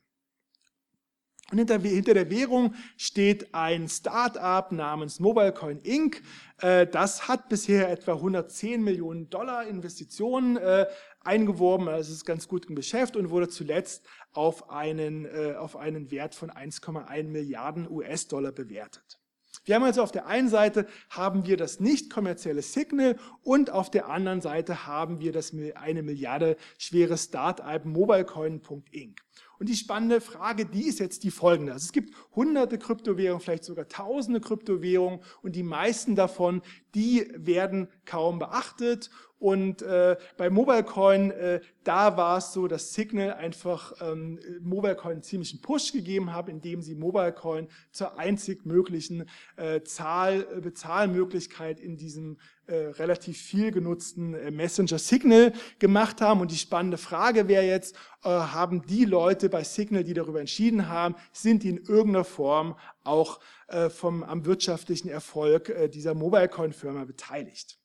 Und hinter, hinter, der Währung steht ein Start-up namens MobileCoin Inc. Äh, das hat bisher etwa 110 Millionen Dollar Investitionen äh, eingeworben. Also es ist ganz gut im Geschäft und wurde zuletzt auf einen, äh, auf einen Wert von 1,1 Milliarden US-Dollar bewertet. Wir haben also auf der einen Seite haben wir das nicht kommerzielle Signal und auf der anderen Seite haben wir das eine Milliarde schwere Start-up MobileCoin.inc. Und die spannende Frage, die ist jetzt die folgende. Also es gibt hunderte Kryptowährungen, vielleicht sogar tausende Kryptowährungen und die meisten davon, die werden kaum beachtet und äh, bei MobileCoin, äh, da war es so, dass Signal einfach ähm, MobileCoin einen ziemlichen Push gegeben hat, indem sie MobileCoin zur einzig möglichen äh, Zahl, äh, Bezahlmöglichkeit in diesem äh, relativ viel genutzten äh, Messenger Signal gemacht haben. Und die spannende Frage wäre jetzt, äh, haben die Leute bei Signal, die darüber entschieden haben, sind die in irgendeiner Form auch äh, vom, am wirtschaftlichen Erfolg äh, dieser MobileCoin-Firma beteiligt?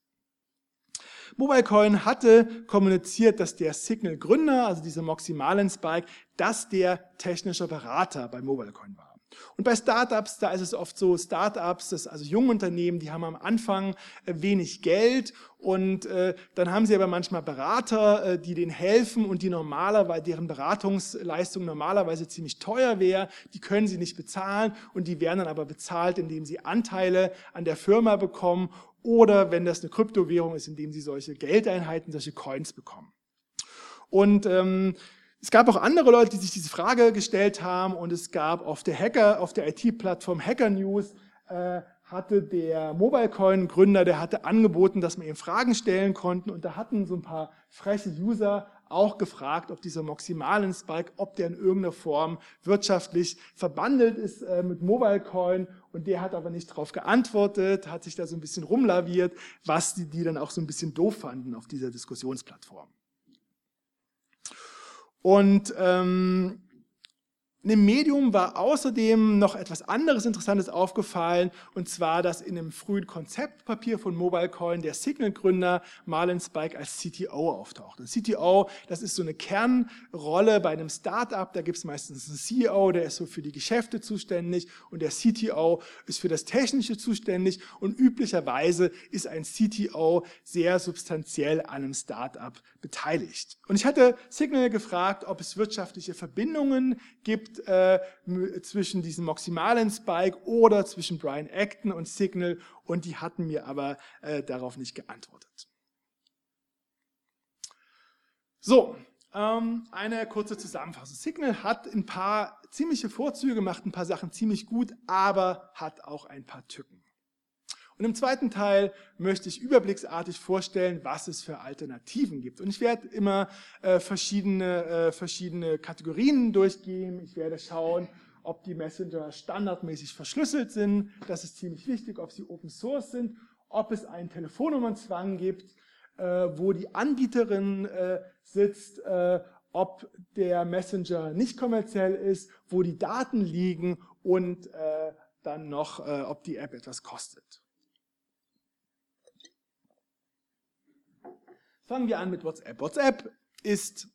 MobileCoin hatte kommuniziert, dass der Signal-Gründer, also dieser Moxie Marlinspike, dass der technischer Berater bei MobileCoin war. Und bei Startups, da ist es oft so, Startups, das also junge Unternehmen, die haben am Anfang äh, wenig Geld und äh, dann haben sie aber manchmal Berater, äh, die denen helfen und die normalerweise, deren Beratungsleistung normalerweise ziemlich teuer wäre, die können sie nicht bezahlen und die werden dann aber bezahlt, indem sie Anteile an der Firma bekommen oder wenn das eine Kryptowährung ist, indem sie solche Geldeinheiten, solche Coins bekommen. Und ähm, es gab auch andere Leute, die sich diese Frage gestellt haben und es gab auf der Hacker, auf der IT-Plattform Hacker News, äh, hatte der MobileCoin-Gründer, der hatte angeboten, dass man ihm Fragen stellen konnten und da hatten so ein paar freche User auch gefragt, ob dieser maximalen Spike, ob der in irgendeiner Form wirtschaftlich verbandelt ist äh, mit MobileCoin und der hat aber nicht darauf geantwortet, hat sich da so ein bisschen rumlaviert, was die, die dann auch so ein bisschen doof fanden auf dieser Diskussionsplattform. Und ähm, In dem Medium war außerdem noch etwas anderes Interessantes aufgefallen, und zwar, dass in einem frühen Konzeptpapier von MobileCoin der Signal-Gründer Marlon Spike als CTO auftaucht. Und CTO, das ist so eine Kernrolle bei einem Startup, da gibt es meistens einen CEO, der ist so für die Geschäfte zuständig und der CTO ist für das Technische zuständig und üblicherweise ist ein CTO sehr substanziell an einem Startup beteiligt. Und ich hatte Signal gefragt, ob es wirtschaftliche Verbindungen gibt äh, zwischen diesem maximalen Spike oder zwischen Brian Acton und Signal und die hatten mir aber äh, darauf nicht geantwortet. So, ähm, eine kurze Zusammenfassung. Signal hat ein paar ziemliche Vorzüge, macht ein paar Sachen ziemlich gut, aber hat auch ein paar Tücken. Und im zweiten Teil möchte ich überblicksartig vorstellen, was es für Alternativen gibt. Und ich werde immer äh, verschiedene, äh, verschiedene Kategorien durchgehen. Ich werde schauen, ob die Messenger standardmäßig verschlüsselt sind. Das ist ziemlich wichtig, ob sie Open Source sind, ob es einen Telefonnummernzwang gibt, äh, wo die Anbieterin äh, sitzt, äh, ob der Messenger nicht kommerziell ist, wo die Daten liegen und äh, dann noch, ob die App etwas kostet. Fangen wir an mit WhatsApp. WhatsApp ist,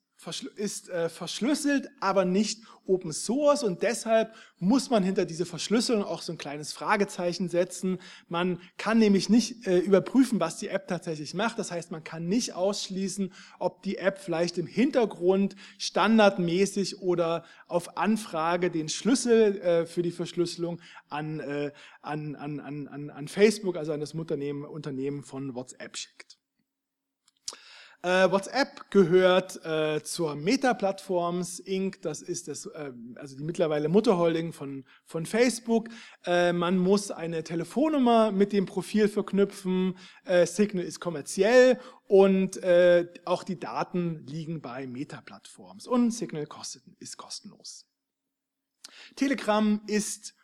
ist äh, verschlüsselt, aber nicht Open Source und deshalb muss man hinter diese Verschlüsselung auch so ein kleines Fragezeichen setzen. Man kann nämlich nicht äh, überprüfen, was die App tatsächlich macht. Das heißt, man kann nicht ausschließen, ob die App vielleicht im Hintergrund standardmäßig oder auf Anfrage den Schlüssel äh, für die Verschlüsselung an, äh, an, an, an, an Facebook, also an das Unternehmen, Unternehmen von WhatsApp schickt. Äh, WhatsApp gehört äh, zur Meta-Plattforms Inc. Das ist das, äh, also die mittlerweile Mutterholding von, von Facebook. Äh, man muss eine Telefonnummer mit dem Profil verknüpfen. Äh, Signal ist kommerziell und äh, auch die Daten liegen bei Meta-Plattforms. Und Signal kostet, ist kostenlos. Telegram ist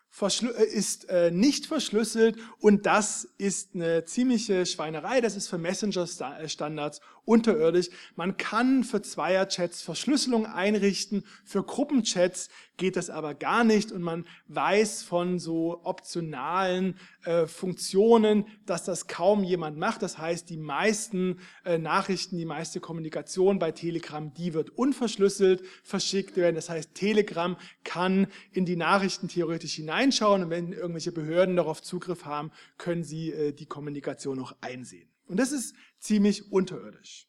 ist äh, nicht verschlüsselt und das ist eine ziemliche Schweinerei. Das ist für Messenger-Standards unterirdisch. Man kann für Zweierchats Verschlüsselung einrichten, für Gruppenchats geht das aber gar nicht und man weiß von so optionalen äh, Funktionen, dass das kaum jemand macht. Das heißt, die meisten äh, Nachrichten, die meiste Kommunikation bei Telegram, die wird unverschlüsselt verschickt werden. Das heißt, Telegram kann in die Nachrichten theoretisch hineinschauen und wenn irgendwelche Behörden darauf Zugriff haben, können sie äh, die Kommunikation noch einsehen. Und das ist ziemlich unterirdisch.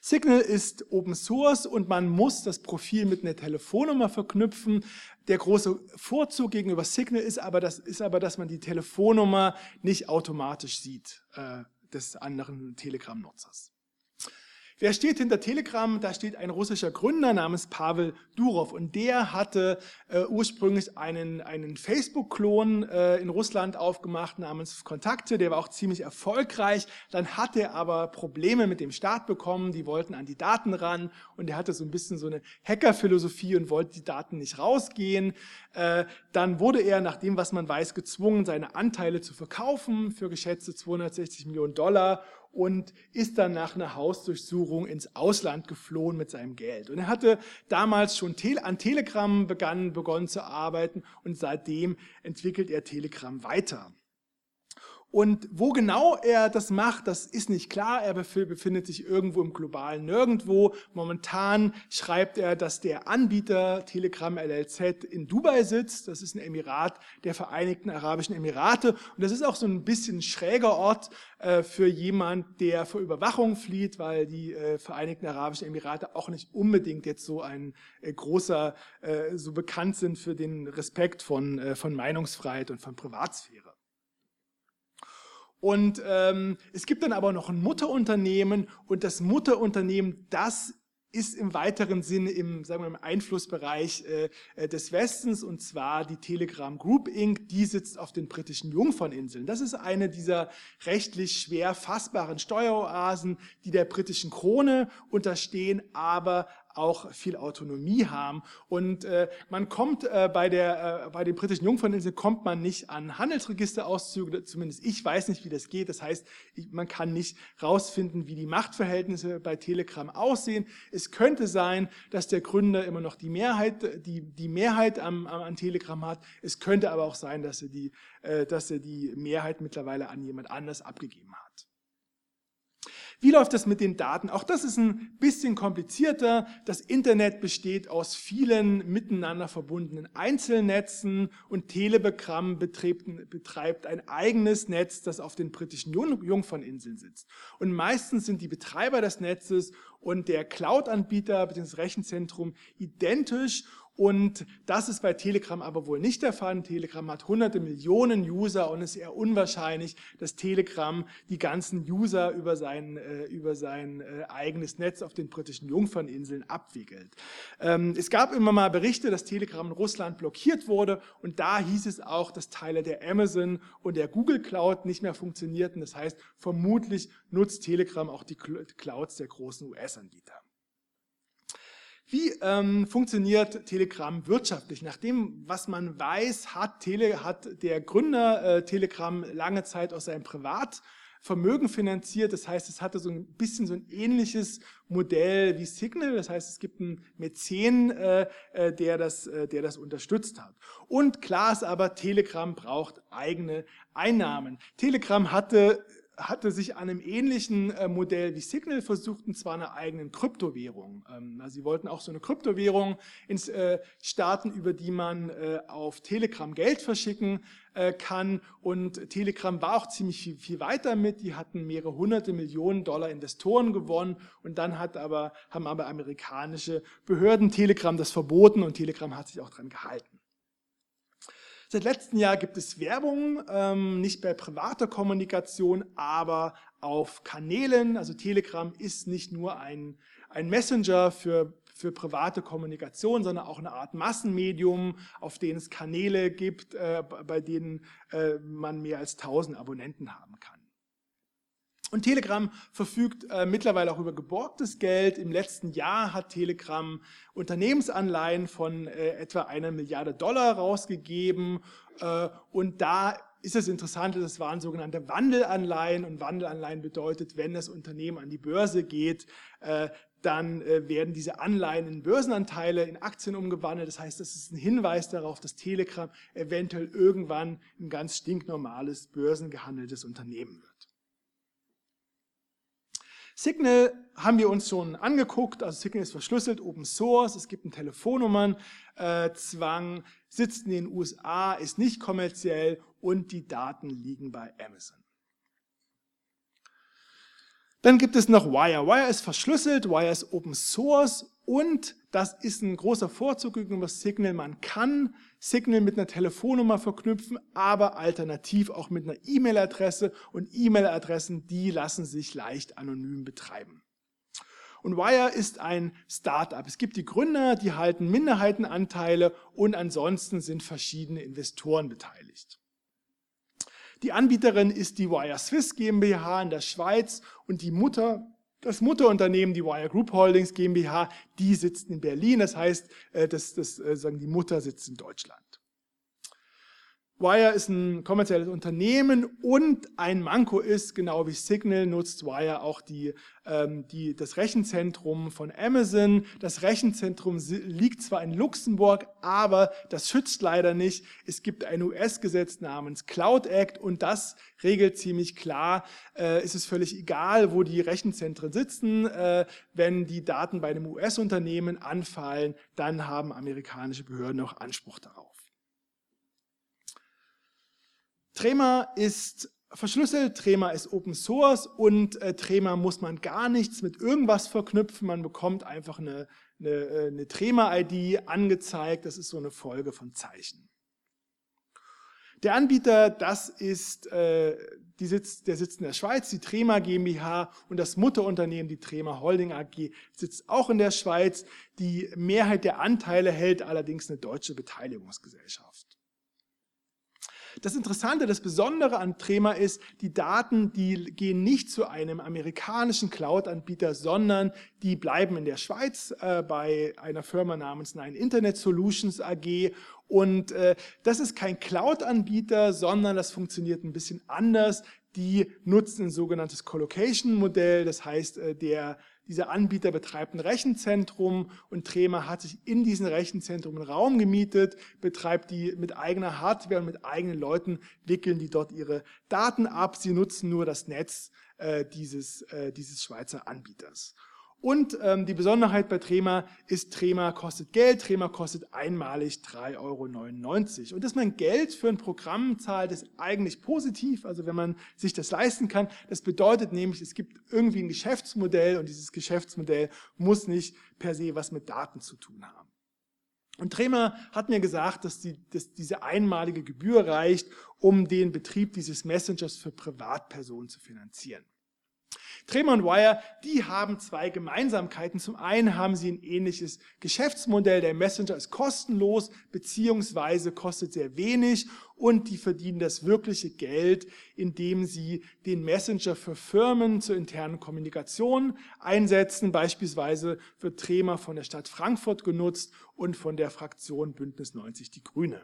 Signal ist Open Source und man muss das Profil mit einer Telefonnummer verknüpfen. Der große Vorzug gegenüber Signal ist aber, das, ist aber dass man die Telefonnummer nicht automatisch sieht äh, des anderen Telegram-Nutzers. Wer steht hinter Telegram? Da steht ein russischer Gründer namens Pavel Durov und der hatte äh, ursprünglich einen, einen Facebook-Klon äh, in Russland aufgemacht namens Kontakte, der war auch ziemlich erfolgreich. Dann hat er aber Probleme mit dem Staat bekommen, die wollten an die Daten ran und er hatte so ein bisschen so eine Hacker-Philosophie und wollte die Daten nicht rausgehen. Äh, dann wurde er, nach dem, was man weiß, gezwungen, seine Anteile zu verkaufen für geschätzte 260 Millionen Dollar und ist dann nach einer Hausdurchsuchung ins Ausland geflohen mit seinem Geld. Und er hatte damals schon an Telegram begonnen, begonnen zu arbeiten und seitdem entwickelt er Telegram weiter. Und wo genau er das macht, das ist nicht klar. Er befindet sich irgendwo im globalen Nirgendwo. Momentan schreibt er, dass der Anbieter Telegram LLZ in Dubai sitzt. Das ist ein Emirat der Vereinigten Arabischen Emirate. Und das ist auch so ein bisschen schräger Ort äh, für jemand, der vor Überwachung flieht, weil die äh, Vereinigten Arabischen Emirate auch nicht unbedingt jetzt so ein äh, großer, so bekannt sind für den Respekt von, von Meinungsfreiheit und von Privatsphäre. Und ähm, es gibt dann aber noch ein Mutterunternehmen und das Mutterunternehmen, das ist im weiteren Sinne im, sagen wir, im Einflussbereich äh, äh, des Westens und zwar die Telegram Group Inc. Die sitzt auf den britischen Jungferninseln. Das ist eine dieser rechtlich schwer fassbaren Steueroasen, die der britischen Krone unterstehen, aber auch viel Autonomie haben. Und äh, man kommt äh, bei, der, äh, bei den britischen Jungferninseln kommt man nicht an Handelsregisterauszüge, zumindest ich weiß nicht, wie das geht. Das heißt, ich, man kann nicht rausfinden, wie die Machtverhältnisse bei Telegram aussehen. Es könnte sein, dass der Gründer immer noch die Mehrheit, die, die Mehrheit am, am, an Telegram hat. Es könnte aber auch sein, dass er, die, äh, dass er die Mehrheit mittlerweile an jemand anders abgegeben hat. Wie läuft das mit den Daten? Auch das ist ein bisschen komplizierter. Das Internet besteht aus vielen miteinander verbundenen Einzelnetzen und Telegram betreibt ein eigenes Netz, das auf den britischen Jungferninseln sitzt. Und meistens sind die Betreiber des Netzes und der Cloud-Anbieter bzw. Rechenzentrum identisch und das ist bei Telegram aber wohl nicht der Fall. Telegram hat hunderte Millionen User und es ist eher unwahrscheinlich, dass Telegram die ganzen User über sein, äh, über sein äh, eigenes Netz auf den britischen Jungferninseln abwickelt. Ähm, es gab immer mal Berichte, dass Telegram in Russland blockiert wurde und da hieß es auch, dass Teile der Amazon und der Google Cloud nicht mehr funktionierten. Das heißt, vermutlich nutzt Telegram auch die Clouds der großen US-Anbieter. Wie ähm, funktioniert Telegram wirtschaftlich? Nach dem, was man weiß, hat, Tele, hat der Gründer äh, Telegram lange Zeit aus seinem Privatvermögen finanziert. Das heißt, es hatte so ein bisschen so ein ähnliches Modell wie Signal. Das heißt, es gibt einen Mäzen, äh, äh der, das, äh, der das unterstützt hat. Und klar ist aber, Telegram braucht eigene Einnahmen. Telegram hatte hatte sich an einem ähnlichen äh, Modell wie Signal versucht, und zwar einer eigenen Kryptowährung. Ähm, also sie wollten auch so eine Kryptowährung ins, äh, starten, über die man äh, auf Telegram Geld verschicken äh, kann. Und Telegram war auch ziemlich viel, viel weiter mit. Die hatten mehrere hunderte Millionen Dollar Investoren gewonnen. Und dann hat aber, haben aber amerikanische Behörden Telegram das verboten und Telegram hat sich auch dran gehalten. Seit letztem Jahr gibt es Werbung, ähm, nicht bei privater Kommunikation, aber auf Kanälen. Also Telegram ist nicht nur ein, ein Messenger für, für private Kommunikation, sondern auch eine Art Massenmedium, auf denen es Kanäle gibt, äh, bei denen äh, man mehr als 1000 Abonnenten haben kann. Und Telegram verfügt äh, mittlerweile auch über geborgtes Geld. Im letzten Jahr hat Telegram Unternehmensanleihen von äh, etwa einer Milliarde Dollar rausgegeben. Äh, und da ist es interessant, das waren sogenannte Wandelanleihen. Und Wandelanleihen bedeutet, wenn das Unternehmen an die Börse geht, äh, dann äh, werden diese Anleihen in Börsenanteile, in Aktien umgewandelt. Das heißt, das ist ein Hinweis darauf, dass Telegram eventuell irgendwann ein ganz stinknormales, börsengehandeltes Unternehmen wird. Signal haben wir uns schon angeguckt, also Signal ist verschlüsselt, Open Source, es gibt einen Telefonnummernzwang, äh, sitzt in den USA, ist nicht kommerziell und die Daten liegen bei Amazon. Dann gibt es noch Wire. Wire ist verschlüsselt, Wire ist Open Source und das ist ein großer Vorzug gegenüber Signal. Man kann Signal mit einer Telefonnummer verknüpfen, aber alternativ auch mit einer E-Mail-Adresse und E-Mail-Adressen, die lassen sich leicht anonym betreiben. Und Wire ist ein Startup. Es gibt die Gründer, die halten Minderheitenanteile und ansonsten sind verschiedene Investoren beteiligt. Die Anbieterin ist die Wire Swiss GmbH in der Schweiz und die Mutter, das Mutterunternehmen, die Wire Group Holdings GmbH, die sitzt in Berlin. Das heißt, äh, das, das, äh, sagen die Mutter sitzt in Deutschland. Wire ist ein kommerzielles Unternehmen und ein Manko ist, genau wie Signal, nutzt Wire auch die, ähm, die, das Rechenzentrum von Amazon. Das Rechenzentrum liegt zwar in Luxemburg, aber das schützt leider nicht. Es gibt ein US-Gesetz namens Cloud Act und das regelt ziemlich klar, äh, ist es völlig egal, wo die Rechenzentren sitzen. Äh, wenn die Daten bei einem US-Unternehmen anfallen, dann haben amerikanische Behörden auch Anspruch darauf. Trema ist verschlüsselt, Trema ist Open Source und äh, Trema muss man gar nichts mit irgendwas verknüpfen. Man bekommt einfach eine, eine, äh, eine Trema-ID angezeigt. Das ist so eine Folge von Zeichen. Der Anbieter, das ist, äh, die sitzt, der sitzt in der Schweiz, die Trema GmbH und das Mutterunternehmen, die Trema Holding AG, sitzt auch in der Schweiz. Die Mehrheit der Anteile hält allerdings eine deutsche Beteiligungsgesellschaft. Das Interessante, das Besondere an Trema ist, die Daten, die gehen nicht zu einem amerikanischen Cloud-Anbieter, sondern die bleiben in der Schweiz äh, bei einer Firma namens Nine Internet Solutions AG. Und äh, das ist kein Cloud-Anbieter, sondern das funktioniert ein bisschen anders. Die nutzen ein sogenanntes Collocation-Modell, das heißt, äh, der dieser Anbieter betreibt ein Rechenzentrum und Trema hat sich in diesem Rechenzentrum einen Raum gemietet, betreibt die mit eigener Hardware und mit eigenen Leuten, wickeln die dort ihre Daten ab. Sie nutzen nur das Netz äh, dieses, äh, dieses Schweizer Anbieters. Und ähm, die Besonderheit bei Trema ist, Trema kostet Geld, Trema kostet einmalig 3,99 Euro. Und dass man Geld für ein Programm zahlt, ist eigentlich positiv, also wenn man sich das leisten kann. Das bedeutet nämlich, es gibt irgendwie ein Geschäftsmodell und dieses Geschäftsmodell muss nicht per se was mit Daten zu tun haben. Und Trema hat mir gesagt, dass, die, dass diese einmalige Gebühr reicht, um den Betrieb dieses Messengers für Privatpersonen zu finanzieren. Tremont Wire, die haben zwei Gemeinsamkeiten. Zum einen haben sie ein ähnliches Geschäftsmodell. Der Messenger ist kostenlos beziehungsweise kostet sehr wenig und die verdienen das wirkliche Geld, indem sie den Messenger für Firmen zur internen Kommunikation einsetzen. Beispielsweise wird Trema von der Stadt Frankfurt genutzt und von der Fraktion Bündnis 90 Die Grüne.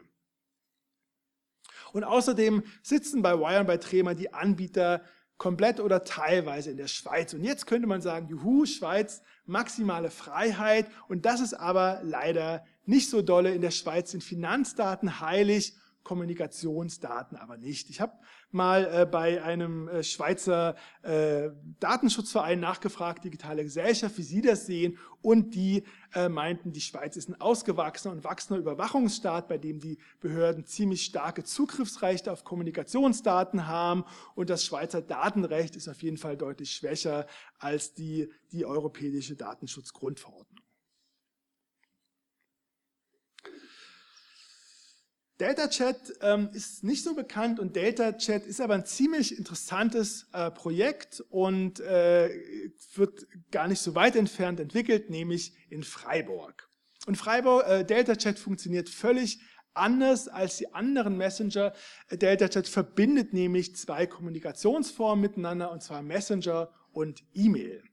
Und außerdem sitzen bei Wire und bei Trema die Anbieter komplett oder teilweise in der Schweiz. Und jetzt könnte man sagen, juhu, Schweiz, maximale Freiheit. Und das ist aber leider nicht so dolle. In der Schweiz sind Finanzdaten heilig Kommunikationsdaten aber nicht. Ich habe mal äh, bei einem äh, Schweizer äh, Datenschutzverein nachgefragt, digitale Gesellschaft, wie sie das sehen. Und die äh, meinten, die Schweiz ist ein ausgewachsener und wachsender Überwachungsstaat, bei dem die Behörden ziemlich starke Zugriffsrechte auf Kommunikationsdaten haben. Und das Schweizer Datenrecht ist auf jeden Fall deutlich schwächer als die, die europäische Datenschutzgrundverordnung. DeltaChat ähm, ist nicht so bekannt und DeltaChat ist aber ein ziemlich interessantes äh, Projekt und äh, wird gar nicht so weit entfernt entwickelt, nämlich in Freiburg. Und Freiburg, äh, DeltaChat funktioniert völlig anders als die anderen Messenger. DeltaChat verbindet nämlich zwei Kommunikationsformen miteinander, und zwar Messenger und E-Mail.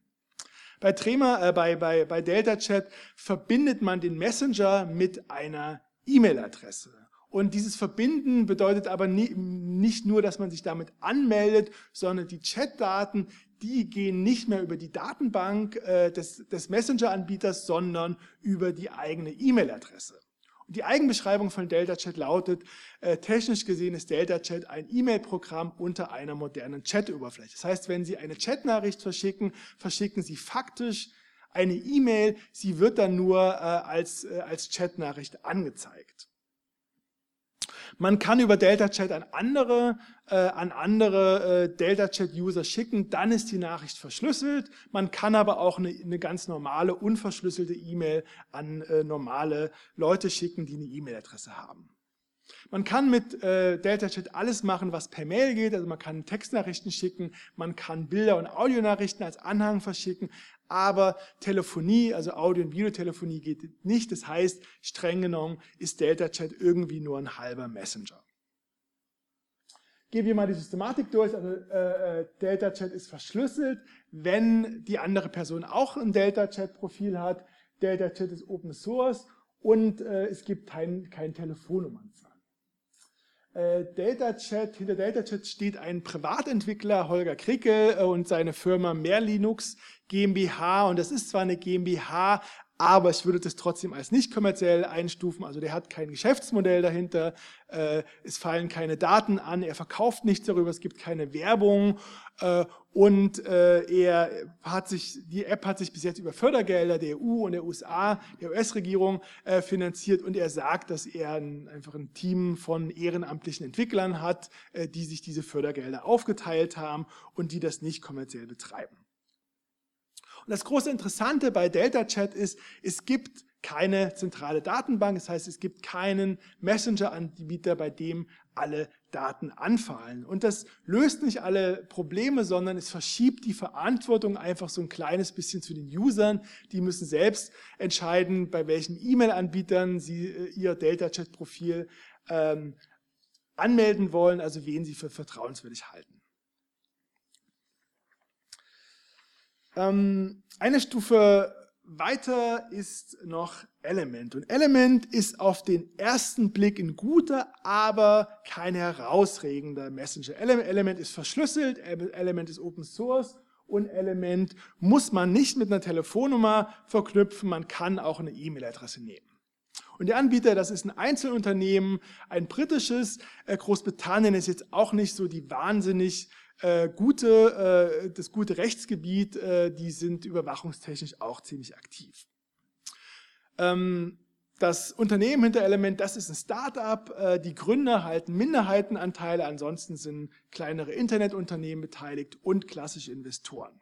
Bei Trema, äh, bei, bei, bei DeltaChat verbindet man den Messenger mit einer E-Mail-Adresse. Und dieses Verbinden bedeutet aber nicht nur, dass man sich damit anmeldet, sondern die Chatdaten, die gehen nicht mehr über die Datenbank äh, des, des Messenger-Anbieters, sondern über die eigene E-Mail-Adresse. Und die Eigenbeschreibung von DeltaChat lautet, äh, technisch gesehen ist DeltaChat ein E-Mail-Programm unter einer modernen Chat-Oberfläche. Das heißt, wenn Sie eine Chatnachricht verschicken, verschicken Sie faktisch eine E-Mail, sie wird dann nur äh, als, äh, als Chatnachricht angezeigt. Man kann über DeltaChat an andere, äh, an andere äh, DeltaChat-User schicken, dann ist die Nachricht verschlüsselt. Man kann aber auch eine, eine ganz normale, unverschlüsselte E-Mail an äh, normale Leute schicken, die eine E-Mail-Adresse haben. Man kann mit äh, DeltaChat alles machen, was per Mail geht. Also man kann Textnachrichten schicken, man kann Bilder und Audionachrichten als Anhang verschicken, aber Telefonie, also Audio- und Videotelefonie geht nicht. Das heißt, streng genommen ist DeltaChat irgendwie nur ein halber Messenger. Gehen wir mal die Systematik durch. Also äh, äh DeltaChat ist verschlüsselt, wenn die andere Person auch ein DeltaChat-Profil hat. DeltaChat ist Open Source und äh, es gibt kein, kein Telefonnummernzahl. Äh, DataChat, hinter DataChat steht ein Privatentwickler, Holger Krickel, äh, und seine Firma Mehrlinux GmbH. Und das ist zwar eine GmbH, aber ich würde das trotzdem als nicht kommerziell einstufen. Also der hat kein Geschäftsmodell dahinter, äh, es fallen keine Daten an, er verkauft nichts darüber, es gibt keine Werbung. Äh, und äh, er hat sich, die App hat sich bis jetzt über Fördergelder der EU und der USA, der US-Regierung äh, finanziert. Und er sagt, dass er ein, einfach ein Team von ehrenamtlichen Entwicklern hat, äh, die sich diese Fördergelder aufgeteilt haben und die das nicht kommerziell betreiben. Und das große Interessante bei DeltaChat ist, es gibt keine zentrale Datenbank, das heißt, es gibt keinen Messenger-Anbieter, bei dem alle Daten anfallen. Und das löst nicht alle Probleme, sondern es verschiebt die Verantwortung einfach so ein kleines bisschen zu den Usern. Die müssen selbst entscheiden, bei welchen E-Mail-Anbietern sie äh, ihr DeltaChat-Profil ähm, anmelden wollen, also wen sie für vertrauenswürdig halten. Eine Stufe weiter ist noch Element. Und Element ist auf den ersten Blick ein guter, aber kein herausregender Messenger. Element ist verschlüsselt, Element ist Open Source und Element muss man nicht mit einer Telefonnummer verknüpfen, man kann auch eine E-Mail-Adresse nehmen. Und der Anbieter, das ist ein Einzelunternehmen, ein britisches. Äh, Großbritannien ist jetzt auch nicht so die wahnsinnig äh, gute, äh, das gute Rechtsgebiet, äh, die sind überwachungstechnisch auch ziemlich aktiv. Ähm, das Unternehmen hinter Element, das ist ein Start-up. Äh, die Gründer halten Minderheitenanteile, ansonsten sind kleinere Internetunternehmen beteiligt und klassische Investoren.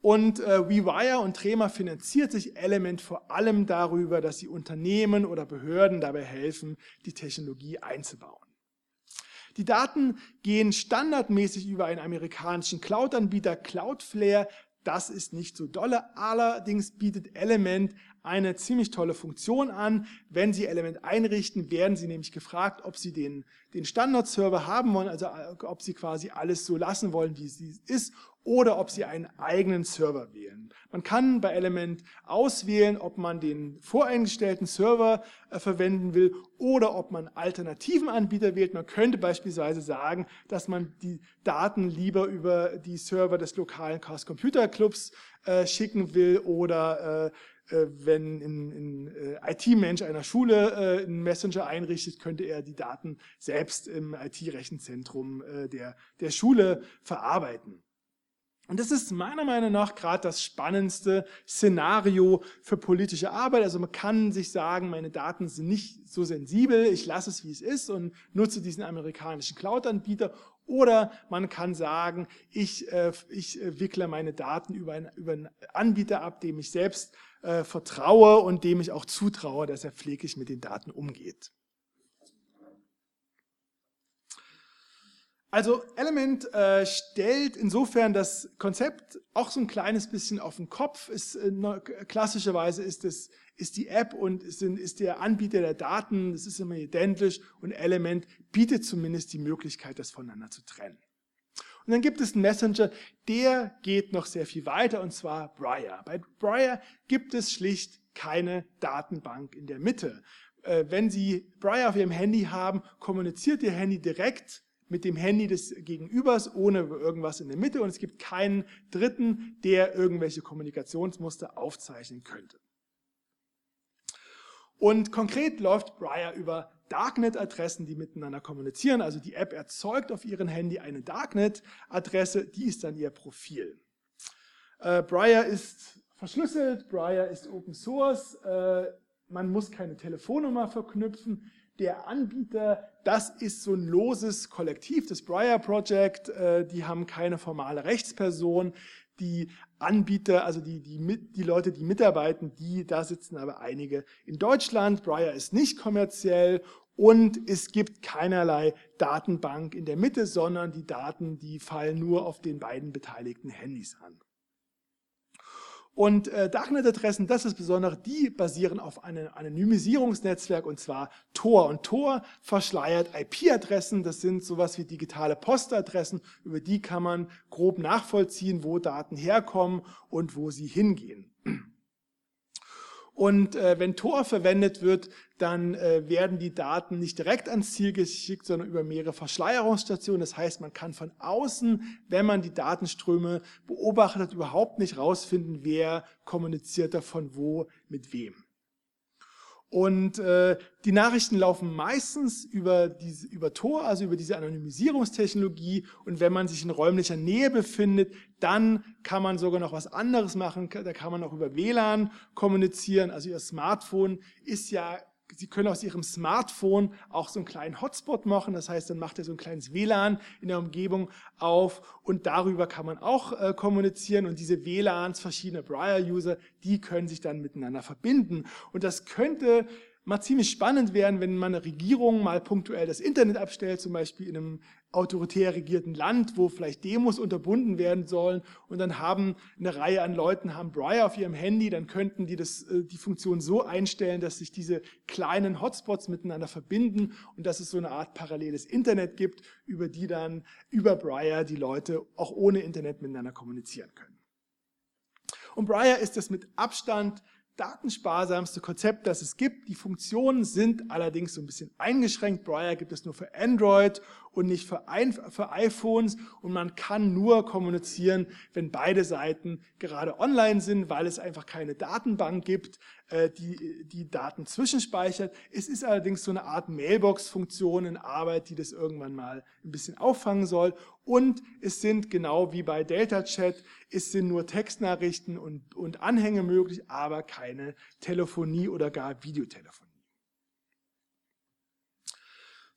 Und äh, WeWire und Trema finanziert sich Element vor allem darüber, dass sie Unternehmen oder Behörden dabei helfen, die Technologie einzubauen. Die Daten gehen standardmäßig über einen amerikanischen Cloud-Anbieter Cloudflare. Das ist nicht so dolle. Allerdings bietet Element eine ziemlich tolle Funktion an. Wenn Sie Element einrichten, werden Sie nämlich gefragt, ob Sie den, den Standard-Server haben wollen, also äh, ob Sie quasi alles so lassen wollen, wie es ist, oder ob Sie einen eigenen Server wählen. Man kann bei Element auswählen, ob man den voreingestellten Server äh, verwenden will oder ob man alternativen Anbieter wählt. Man könnte beispielsweise sagen, dass man die Daten lieber über die Server des lokalen Chaos Computer Clubs äh, schicken will oder äh, wenn ein, ein äh, IT-Mensch einer Schule äh, einen Messenger einrichtet, könnte er die Daten selbst im IT-Rechenzentrum der, der Schule verarbeiten. Und das ist meiner Meinung nach gerade das spannendste Szenario für politische Arbeit. Also man kann sich sagen, meine Daten sind nicht so sensibel, ich lasse es, wie es ist und nutze diesen amerikanischen Cloud-Anbieter. Oder man kann sagen, ich, äh, ich wickle meine Daten über, ein, über einen Anbieter ab, dem ich selbst äh, vertraue und dem ich auch zutraue, dass er pfleglich mit den Daten umgeht. Also Element äh, stellt insofern das Konzept auch so ein kleines bisschen auf den Kopf. Ist, äh, klassischerweise ist, es, ist die App und ist, ist der Anbieter der Daten, das ist immer identisch und Element bietet zumindest die Möglichkeit, das voneinander zu trennen. Und dann gibt es einen Messenger, der geht noch sehr viel weiter, und zwar Briar. Bei Briar gibt es schlicht keine Datenbank in der Mitte. Äh, wenn Sie Briar auf Ihrem Handy haben, kommuniziert Ihr Handy direkt mit dem Handy des Gegenübers ohne irgendwas in der Mitte und es gibt keinen Dritten, der irgendwelche Kommunikationsmuster aufzeichnen könnte. Und konkret läuft Briar über Darknet-Adressen, die miteinander kommunizieren. Also die App erzeugt auf ihrem Handy eine Darknet-Adresse, die ist dann ihr Profil. Äh, Briar ist verschlüsselt, Briar ist Open Source, äh, man muss keine Telefonnummer verknüpfen. Der Anbieter, das ist so ein loses Kollektiv, das Briar Project, äh, die haben keine formale Rechtsperson. Die Anbieter, also die, die, die Leute, die mitarbeiten, die, da sitzen aber einige in Deutschland. Briar ist nicht kommerziell und es gibt keinerlei Datenbank in der Mitte, sondern die Daten, die fallen nur auf den beiden beteiligten Handys an. Und äh, Darknet-Adressen, das ist besonders, die basieren auf einem Anonymisierungsnetzwerk und zwar Tor. Und Tor verschleiert IP-Adressen, das sind sowas wie digitale Postadressen, über die kann man grob nachvollziehen, wo Daten herkommen und wo sie hingehen. Und äh, wenn Tor verwendet wird, dann äh, werden die Daten nicht direkt ans Ziel geschickt, sondern über mehrere Verschleierungsstationen. Das heißt, man kann von außen, wenn man die Datenströme beobachtet, überhaupt nicht rausfinden, wer kommuniziert davon wo mit wem. Und äh, die Nachrichten laufen meistens über, diese, über Tor, also über diese Anonymisierungstechnologie. Und wenn man sich in räumlicher Nähe befindet, dann kann man sogar noch was anderes machen. Da kann man auch über WLAN kommunizieren. Also Ihr Smartphone ist ja Sie können aus Ihrem Smartphone auch so einen kleinen Hotspot machen. Das heißt, dann macht er so ein kleines WLAN in der Umgebung auf und darüber kann man auch äh, kommunizieren. Und diese WLANs, verschiedene Briar-User, die können sich dann miteinander verbinden. Und das könnte mal ziemlich spannend werden, wenn man eine Regierung mal punktuell das Internet abstellt, zum Beispiel in einem autoritär regierten Land, wo vielleicht Demos unterbunden werden sollen und dann haben eine Reihe an Leuten haben Briar auf ihrem Handy, dann könnten die das, äh, die Funktion so einstellen, dass sich diese kleinen Hotspots miteinander verbinden und dass es so eine Art paralleles Internet gibt, über die dann über Briar die Leute auch ohne Internet miteinander kommunizieren können. Und Briar ist das mit Abstand datensparsamste Konzept, das es gibt. Die Funktionen sind allerdings so ein bisschen eingeschränkt. Briar gibt es nur für Android und nicht für, für iPhones und man kann nur kommunizieren, wenn beide Seiten gerade online sind, weil es einfach keine Datenbank gibt, äh, die die Daten zwischenspeichert. Es ist allerdings so eine Art Mailbox-Funktion in Arbeit, die das irgendwann mal ein bisschen auffangen soll. Und es sind genau wie bei Delta Chat, es sind nur Textnachrichten und, und Anhänge möglich, aber keine Telefonie oder gar Videotelefonie.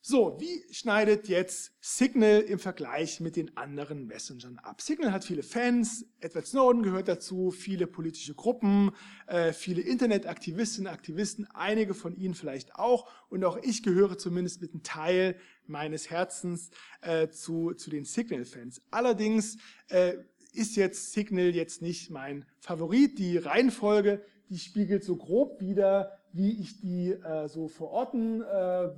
So, wie schneidet jetzt Signal im Vergleich mit den anderen Messengern ab? Signal hat viele Fans, Edward Snowden gehört dazu, viele politische Gruppen, äh, viele Internetaktivistinnen, Aktivisten, einige von ihnen vielleicht auch und auch ich gehöre zumindest mit einem Teil meines Herzens äh, zu, zu den Signal-Fans. Allerdings äh, ist jetzt Signal jetzt nicht mein Favorit. Die Reihenfolge, die spiegelt so grob wieder, wie ich die äh, so verorten äh,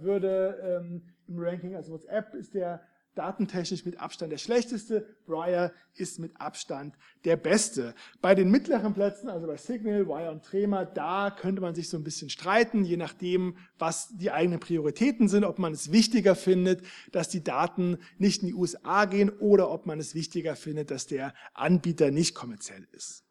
würde ähm, im Ranking. Also WhatsApp ist der datentechnisch mit Abstand der schlechteste, Briar ist mit Abstand der beste. Bei den mittleren Plätzen, also bei Signal, Wire und Trema, da könnte man sich so ein bisschen streiten, je nachdem, was die eigenen Prioritäten sind, ob man es wichtiger findet, dass die Daten nicht in die USA gehen oder ob man es wichtiger findet, dass der Anbieter nicht kommerziell ist.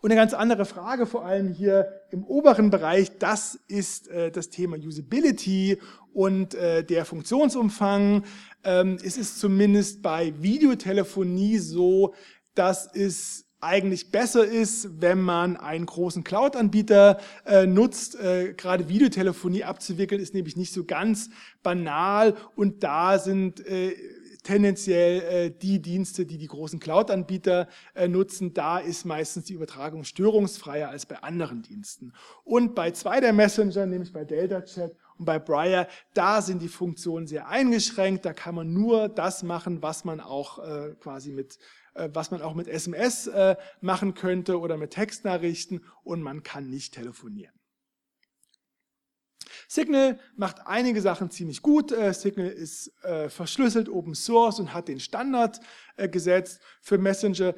Und eine ganz andere Frage, vor allem hier im oberen Bereich, das ist äh, das Thema Usability und äh, der Funktionsumfang. Ähm, es ist zumindest bei Videotelefonie so, dass es eigentlich besser ist, wenn man einen großen Cloud-Anbieter äh, nutzt. Äh, gerade Videotelefonie abzuwickeln ist nämlich nicht so ganz banal und da sind äh, tendenziell äh, die Dienste, die die großen Cloud-Anbieter äh, nutzen. Da ist meistens die Übertragung störungsfreier als bei anderen Diensten. Und bei zwei der Messenger, nämlich bei Delta Chat und bei Briar, da sind die Funktionen sehr eingeschränkt. Da kann man nur das machen, was man auch äh, quasi mit äh, was man auch mit SMS äh, machen könnte oder mit Textnachrichten und man kann nicht telefonieren. Signal macht einige Sachen ziemlich gut. Äh, Signal ist äh, verschlüsselt Open Source und hat den Standard äh, gesetzt für Messenger.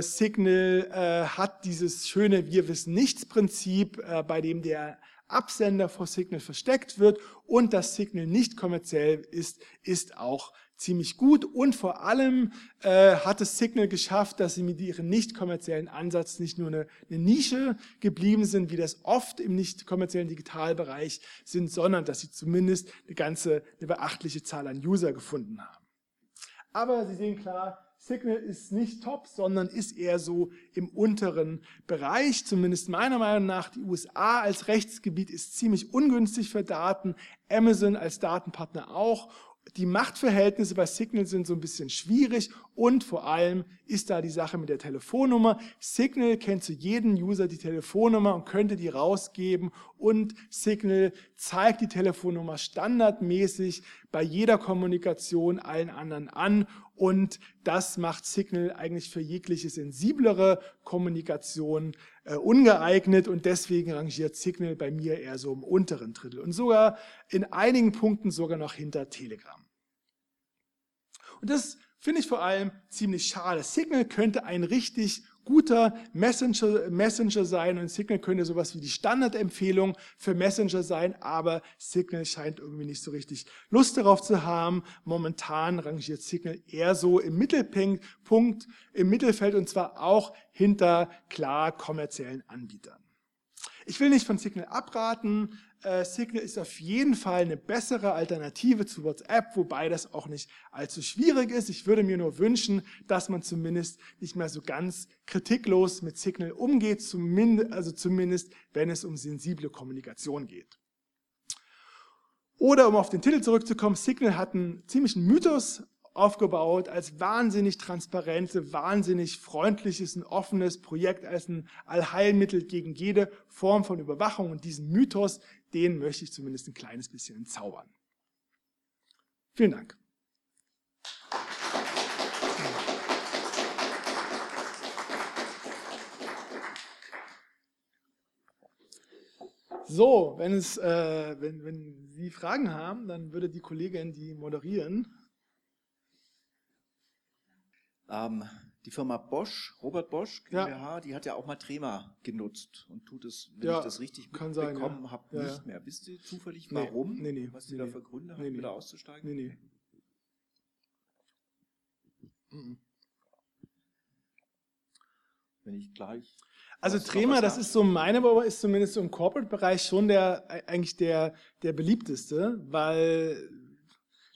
Signal hat dieses schöne Wir wissen nichts Prinzip, bei dem der Absender vor Signal versteckt wird und das Signal nicht kommerziell ist, ist auch ziemlich gut und vor allem äh, hat es Signal geschafft, dass sie mit ihrem nicht kommerziellen Ansatz nicht nur eine, eine Nische geblieben sind, wie das oft im nicht kommerziellen Digitalbereich sind, sondern dass sie zumindest eine ganze, eine beachtliche Zahl an User gefunden haben. Aber Sie sehen klar, Signal ist nicht top, sondern ist eher so im unteren Bereich. Zumindest meiner Meinung nach, die USA als Rechtsgebiet ist ziemlich ungünstig für Daten, Amazon als Datenpartner auch die Machtverhältnisse bei Signal sind so ein bisschen schwierig und vor allem ist da die Sache mit der Telefonnummer. Signal kennt zu jedem User die Telefonnummer und könnte die rausgeben und Signal zeigt die Telefonnummer standardmäßig bei jeder Kommunikation allen anderen an und das macht Signal eigentlich für jegliche sensiblere Kommunikation äh, ungeeignet und deswegen rangiert Signal bei mir eher so im unteren Drittel und sogar in einigen Punkten sogar noch hinter Telegram. Und das finde ich vor allem ziemlich schade. Signal könnte ein richtig guter Messenger, Messenger sein und Signal könnte sowas wie die Standardempfehlung für Messenger sein, aber Signal scheint irgendwie nicht so richtig Lust darauf zu haben. Momentan rangiert Signal eher so im Mittelpunkt, im Mittelfeld und zwar auch hinter klar kommerziellen Anbietern. Ich will nicht von Signal abraten. Äh, Signal ist auf jeden Fall eine bessere Alternative zu WhatsApp, wobei das auch nicht allzu schwierig ist. Ich würde mir nur wünschen, dass man zumindest nicht mehr so ganz kritiklos mit Signal umgeht, zumindest, also zumindest wenn es um sensible Kommunikation geht. Oder um auf den Titel zurückzukommen, Signal hat einen ziemlichen Mythos aufgebaut als wahnsinnig transparente, wahnsinnig freundliches und offenes Projekt, als ein Allheilmittel gegen jede Form von Überwachung. Und diesen Mythos, den möchte ich zumindest ein kleines bisschen entzaubern. Vielen Dank. So, wenn, es, äh, wenn, wenn Sie Fragen haben, dann würde die Kollegin die moderieren. Ähm, die Firma Bosch, Robert Bosch GmbH, ja. die hat ja auch mal Trema genutzt und tut es, wenn ja, ich das richtig bekommen ja. habe, nicht mehr. Wisst ihr zufällig warum? Nee, nee, was die nee, da für Gründe nee, haben, wieder auszusteigen? Nee, nee. Mhm. Wenn ich gleich. Also Trema, das ist so meine, aber ist zumindest so im Corporate-Bereich schon der eigentlich der, der beliebteste, weil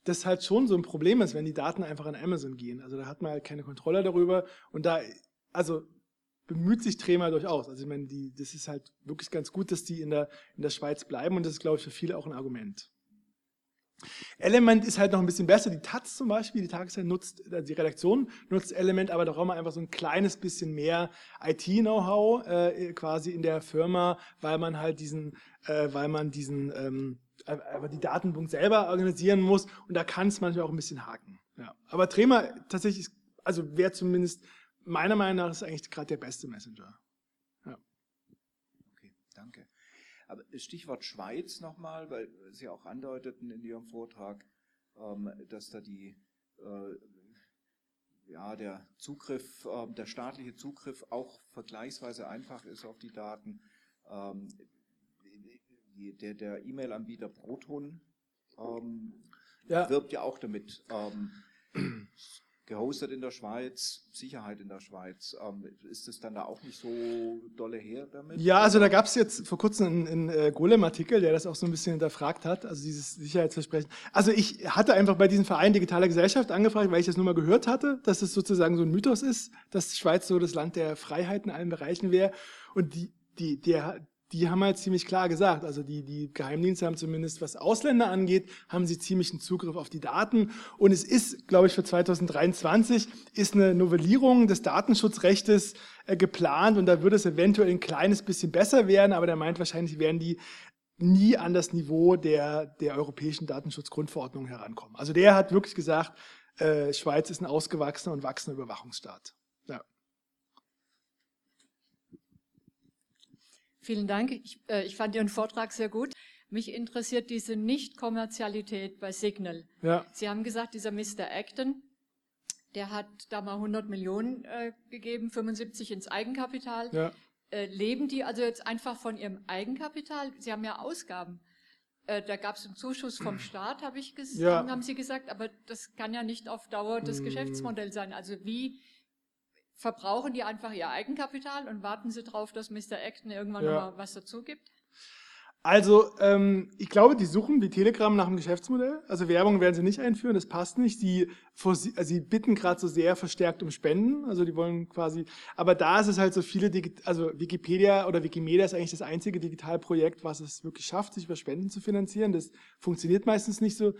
das halt schon so ein Problem ist, wenn die Daten einfach an Amazon gehen. Also da hat man halt keine Kontrolle darüber und da, also bemüht sich Trema durchaus. Also ich meine, die, das ist halt wirklich ganz gut, dass die in der, in der Schweiz bleiben und das ist, glaube ich, für viele auch ein Argument. Element ist halt noch ein bisschen besser. Die Taz zum Beispiel, die Tageszeit nutzt, also die Redaktion nutzt Element, aber da brauchen wir einfach so ein kleines bisschen mehr IT-Know-how äh, quasi in der Firma, weil man halt diesen, äh, weil man diesen ähm, aber die Datenpunkt selber organisieren muss und da kann es manchmal auch ein bisschen haken. Ja. Aber Trema tatsächlich, also wäre zumindest meiner Meinung nach ist eigentlich gerade der beste Messenger. Ja. Okay, danke. Aber Stichwort Schweiz nochmal, weil Sie auch andeuteten in Ihrem Vortrag, ähm, dass da die äh, ja, der Zugriff, ähm, der staatliche Zugriff auch vergleichsweise einfach ist auf die Daten. Der, der E-Mail-Anbieter Proton ähm, ja. wirbt ja auch damit. Ähm, gehostet in der Schweiz, Sicherheit in der Schweiz. Ähm, ist es dann da auch nicht so dolle her damit? Ja, also da gab es jetzt vor kurzem einen, einen äh, Golem-Artikel, der das auch so ein bisschen hinterfragt hat, also dieses Sicherheitsversprechen. Also ich hatte einfach bei diesem Verein Digitale Gesellschaft angefragt, weil ich das nur mal gehört hatte, dass es sozusagen so ein Mythos ist, dass die Schweiz so das Land der Freiheit in allen Bereichen wäre. Und die, die, der, die haben halt ziemlich klar gesagt, also die, die Geheimdienste haben zumindest, was Ausländer angeht, haben sie ziemlichen Zugriff auf die Daten. Und es ist, glaube ich, für 2023 ist eine Novellierung des Datenschutzrechtes äh, geplant und da würde es eventuell ein kleines bisschen besser werden, aber der meint wahrscheinlich werden die nie an das Niveau der, der europäischen Datenschutzgrundverordnung herankommen. Also der hat wirklich gesagt, äh, Schweiz ist ein ausgewachsener und wachsender Überwachungsstaat. Ja. Vielen Dank. Ich, äh, ich fand Ihren Vortrag sehr gut. Mich interessiert diese Nicht-Kommerzialität bei Signal. Ja. Sie haben gesagt, dieser Mr. Acton, der hat da mal 100 Millionen äh, gegeben, 75 ins Eigenkapital. Ja. Äh, leben die also jetzt einfach von ihrem Eigenkapital? Sie haben ja Ausgaben. Äh, da gab es einen Zuschuss vom Staat, habe ich gesagt, ja. haben Sie gesagt, aber das kann ja nicht auf Dauer das mm. Geschäftsmodell sein. Also wie verbrauchen die einfach ihr Eigenkapital und warten sie darauf, dass Mr. Acton irgendwann ja. mal was dazu gibt? Also, ähm, ich glaube, die suchen wie Telegram nach einem Geschäftsmodell. Also Werbung werden sie nicht einführen, das passt nicht. Sie, also sie bitten gerade so sehr verstärkt um Spenden. Also die wollen quasi, aber da ist es halt so viele, also Wikipedia oder Wikimedia ist eigentlich das einzige Digitalprojekt, was es wirklich schafft, sich über Spenden zu finanzieren. Das funktioniert meistens nicht so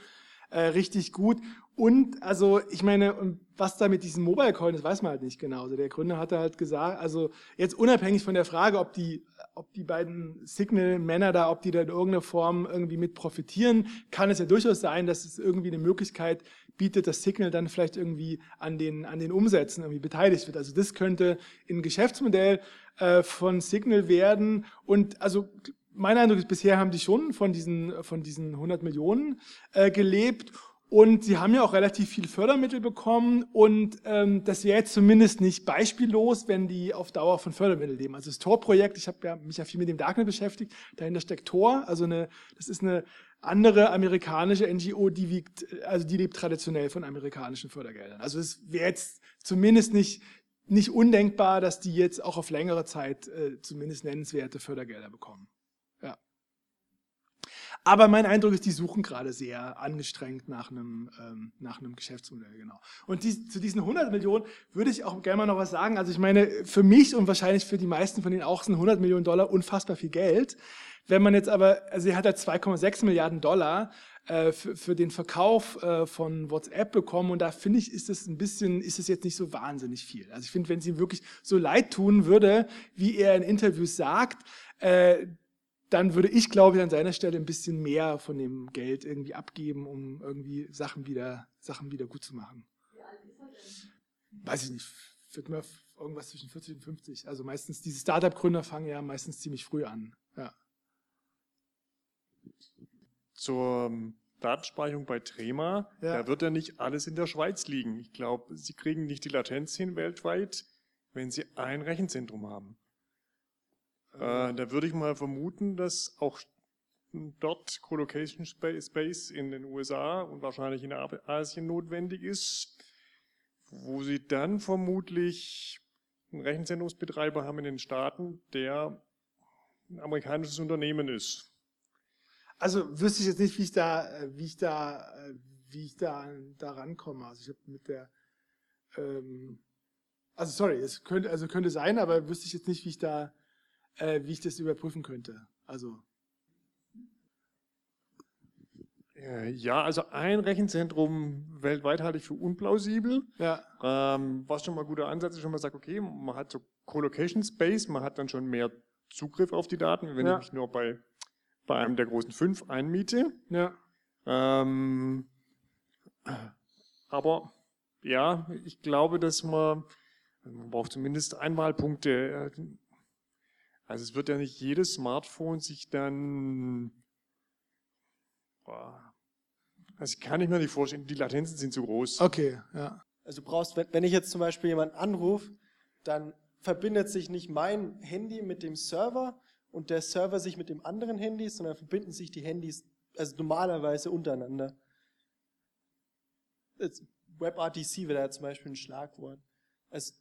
äh, richtig gut. Und also ich meine, was da mit diesem Mobile Coin ist, weiß man halt nicht genau. Also der Gründer hatte halt gesagt, also jetzt unabhängig von der Frage, ob die, ob die beiden Signal-Männer da, ob die da in irgendeiner Form irgendwie mit profitieren, kann es ja durchaus sein, dass es irgendwie eine Möglichkeit bietet, dass Signal dann vielleicht irgendwie an den, an den Umsätzen irgendwie beteiligt wird. Also das könnte ein Geschäftsmodell äh, von Signal werden. Und also mein Eindruck ist, bisher haben die schon von diesen, von diesen 100 Millionen äh, gelebt. Und sie haben ja auch relativ viel Fördermittel bekommen und ähm, das wäre jetzt zumindest nicht beispiellos, wenn die auf Dauer von Fördermitteln leben. Also das Tor-Projekt, ich habe ja, mich ja viel mit dem Darknet beschäftigt, dahinter steckt Tor, also eine, das ist eine andere amerikanische NGO, die wiegt, also die lebt traditionell von amerikanischen Fördergeldern. Also es wäre jetzt zumindest nicht nicht undenkbar, dass die jetzt auch auf längere Zeit äh, zumindest nennenswerte Fördergelder bekommen. Aber mein Eindruck ist, die suchen gerade sehr angestrengt nach einem, ähm, nach einem Geschäftsmodell, genau. Und die, zu diesen 100 Millionen würde ich auch gerne mal noch was sagen. Also ich meine, für mich und wahrscheinlich für die meisten von Ihnen auch sind 100 Millionen Dollar unfassbar viel Geld. Wenn man jetzt aber, also er hat ja 2,6 Milliarden Dollar äh, für, für, den Verkauf äh, von WhatsApp bekommen und da finde ich, ist es ein bisschen, ist es jetzt nicht so wahnsinnig viel. Also ich finde, wenn ihm wirklich so leid tun würde, wie er in Interviews sagt, äh, dann würde ich, glaube ich, an seiner Stelle ein bisschen mehr von dem Geld irgendwie abgeben, um irgendwie Sachen wieder, Sachen wieder gut zu machen. Weiß ich nicht. Wird mir irgendwas zwischen 40 und 50. Also meistens, diese Startup-Gründer fangen ja meistens ziemlich früh an. Ja. Zur ähm, Datenspeicherung bei Trema, ja. da wird ja nicht alles in der Schweiz liegen. Ich glaube, Sie kriegen nicht die Latenz hin weltweit, wenn Sie ein Rechenzentrum haben. Äh, da würde ich mal vermuten, dass auch dort Colocation Space in den USA und wahrscheinlich in Asien notwendig ist, wo sie dann vermutlich einen Rechenzentrumsbetreiber haben in den Staaten, der ein amerikanisches Unternehmen ist. Also wüsste ich jetzt nicht, wie ich da, wie ich da, wie ich da, da rankomme. Also ich habe mit der, ähm, also sorry, es könnte, also könnte sein, aber wüsste ich jetzt nicht, wie ich da, äh, wie ich das überprüfen könnte. Also. Äh, ja, also ein Rechenzentrum weltweit halte ich für unplausibel. Ja. Ähm, was schon mal ein guter Ansatz ist, wenn man sagt, okay, man hat so Colocation Space, man hat dann schon mehr Zugriff auf die Daten, wenn ja. ich mich nur bei, bei einem der großen fünf einmiete. Ja. Ähm, aber ja, ich glaube, dass man, man braucht zumindest Einwahlpunkte. Also es wird ja nicht jedes Smartphone sich dann, boah, also ich kann ich mir nicht vorstellen, die Latenzen sind zu groß. Okay, ja. Also du brauchst, wenn ich jetzt zum Beispiel jemanden anrufe, dann verbindet sich nicht mein Handy mit dem Server und der Server sich mit dem anderen Handy, sondern verbinden sich die Handys also normalerweise untereinander. WebRTC wäre da zum Beispiel ein Schlagwort. Also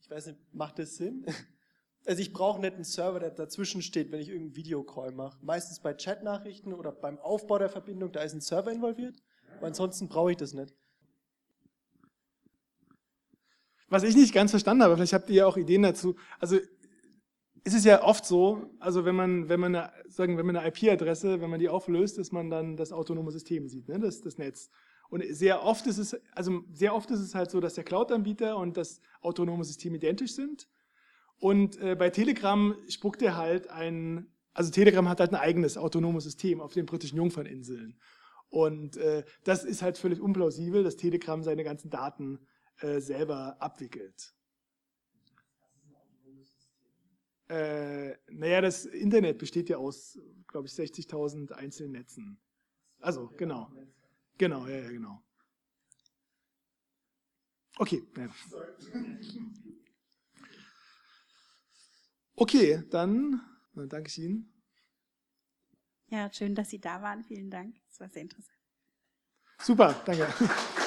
ich weiß nicht, macht das Sinn? Also ich brauche nicht einen Server, der dazwischen steht, wenn ich irgendeinen Videocall mache. Meistens bei Chatnachrichten oder beim Aufbau der Verbindung, da ist ein Server involviert. Aber ansonsten brauche ich das nicht. Was ich nicht ganz verstanden habe, vielleicht habt ihr ja auch Ideen dazu. Also es ist ja oft so, also wenn man, wenn man eine, sagen, wenn man eine IP-Adresse, wenn man die auflöst, dass man dann das autonome System sieht, ne? das, das Netz. Und sehr oft ist es, also sehr oft ist es halt so, dass der Cloud-Anbieter und das autonome System identisch sind. Und äh, bei Telegram spuckt er halt ein, also Telegram hat halt ein eigenes autonomes System auf den britischen Jungferninseln. Und äh, das ist halt völlig unplausibel, dass Telegram seine ganzen Daten äh, selber abwickelt. Äh, naja, das Internet besteht ja aus, glaube ich, 60.000 einzelnen Netzen. Also, genau. Genau, ja, ja, genau. Okay. Ja. Okay, dann, danke ich Ihnen. Ja, schön, dass Sie da waren. Vielen Dank. Das war sehr interessant. Super, danke.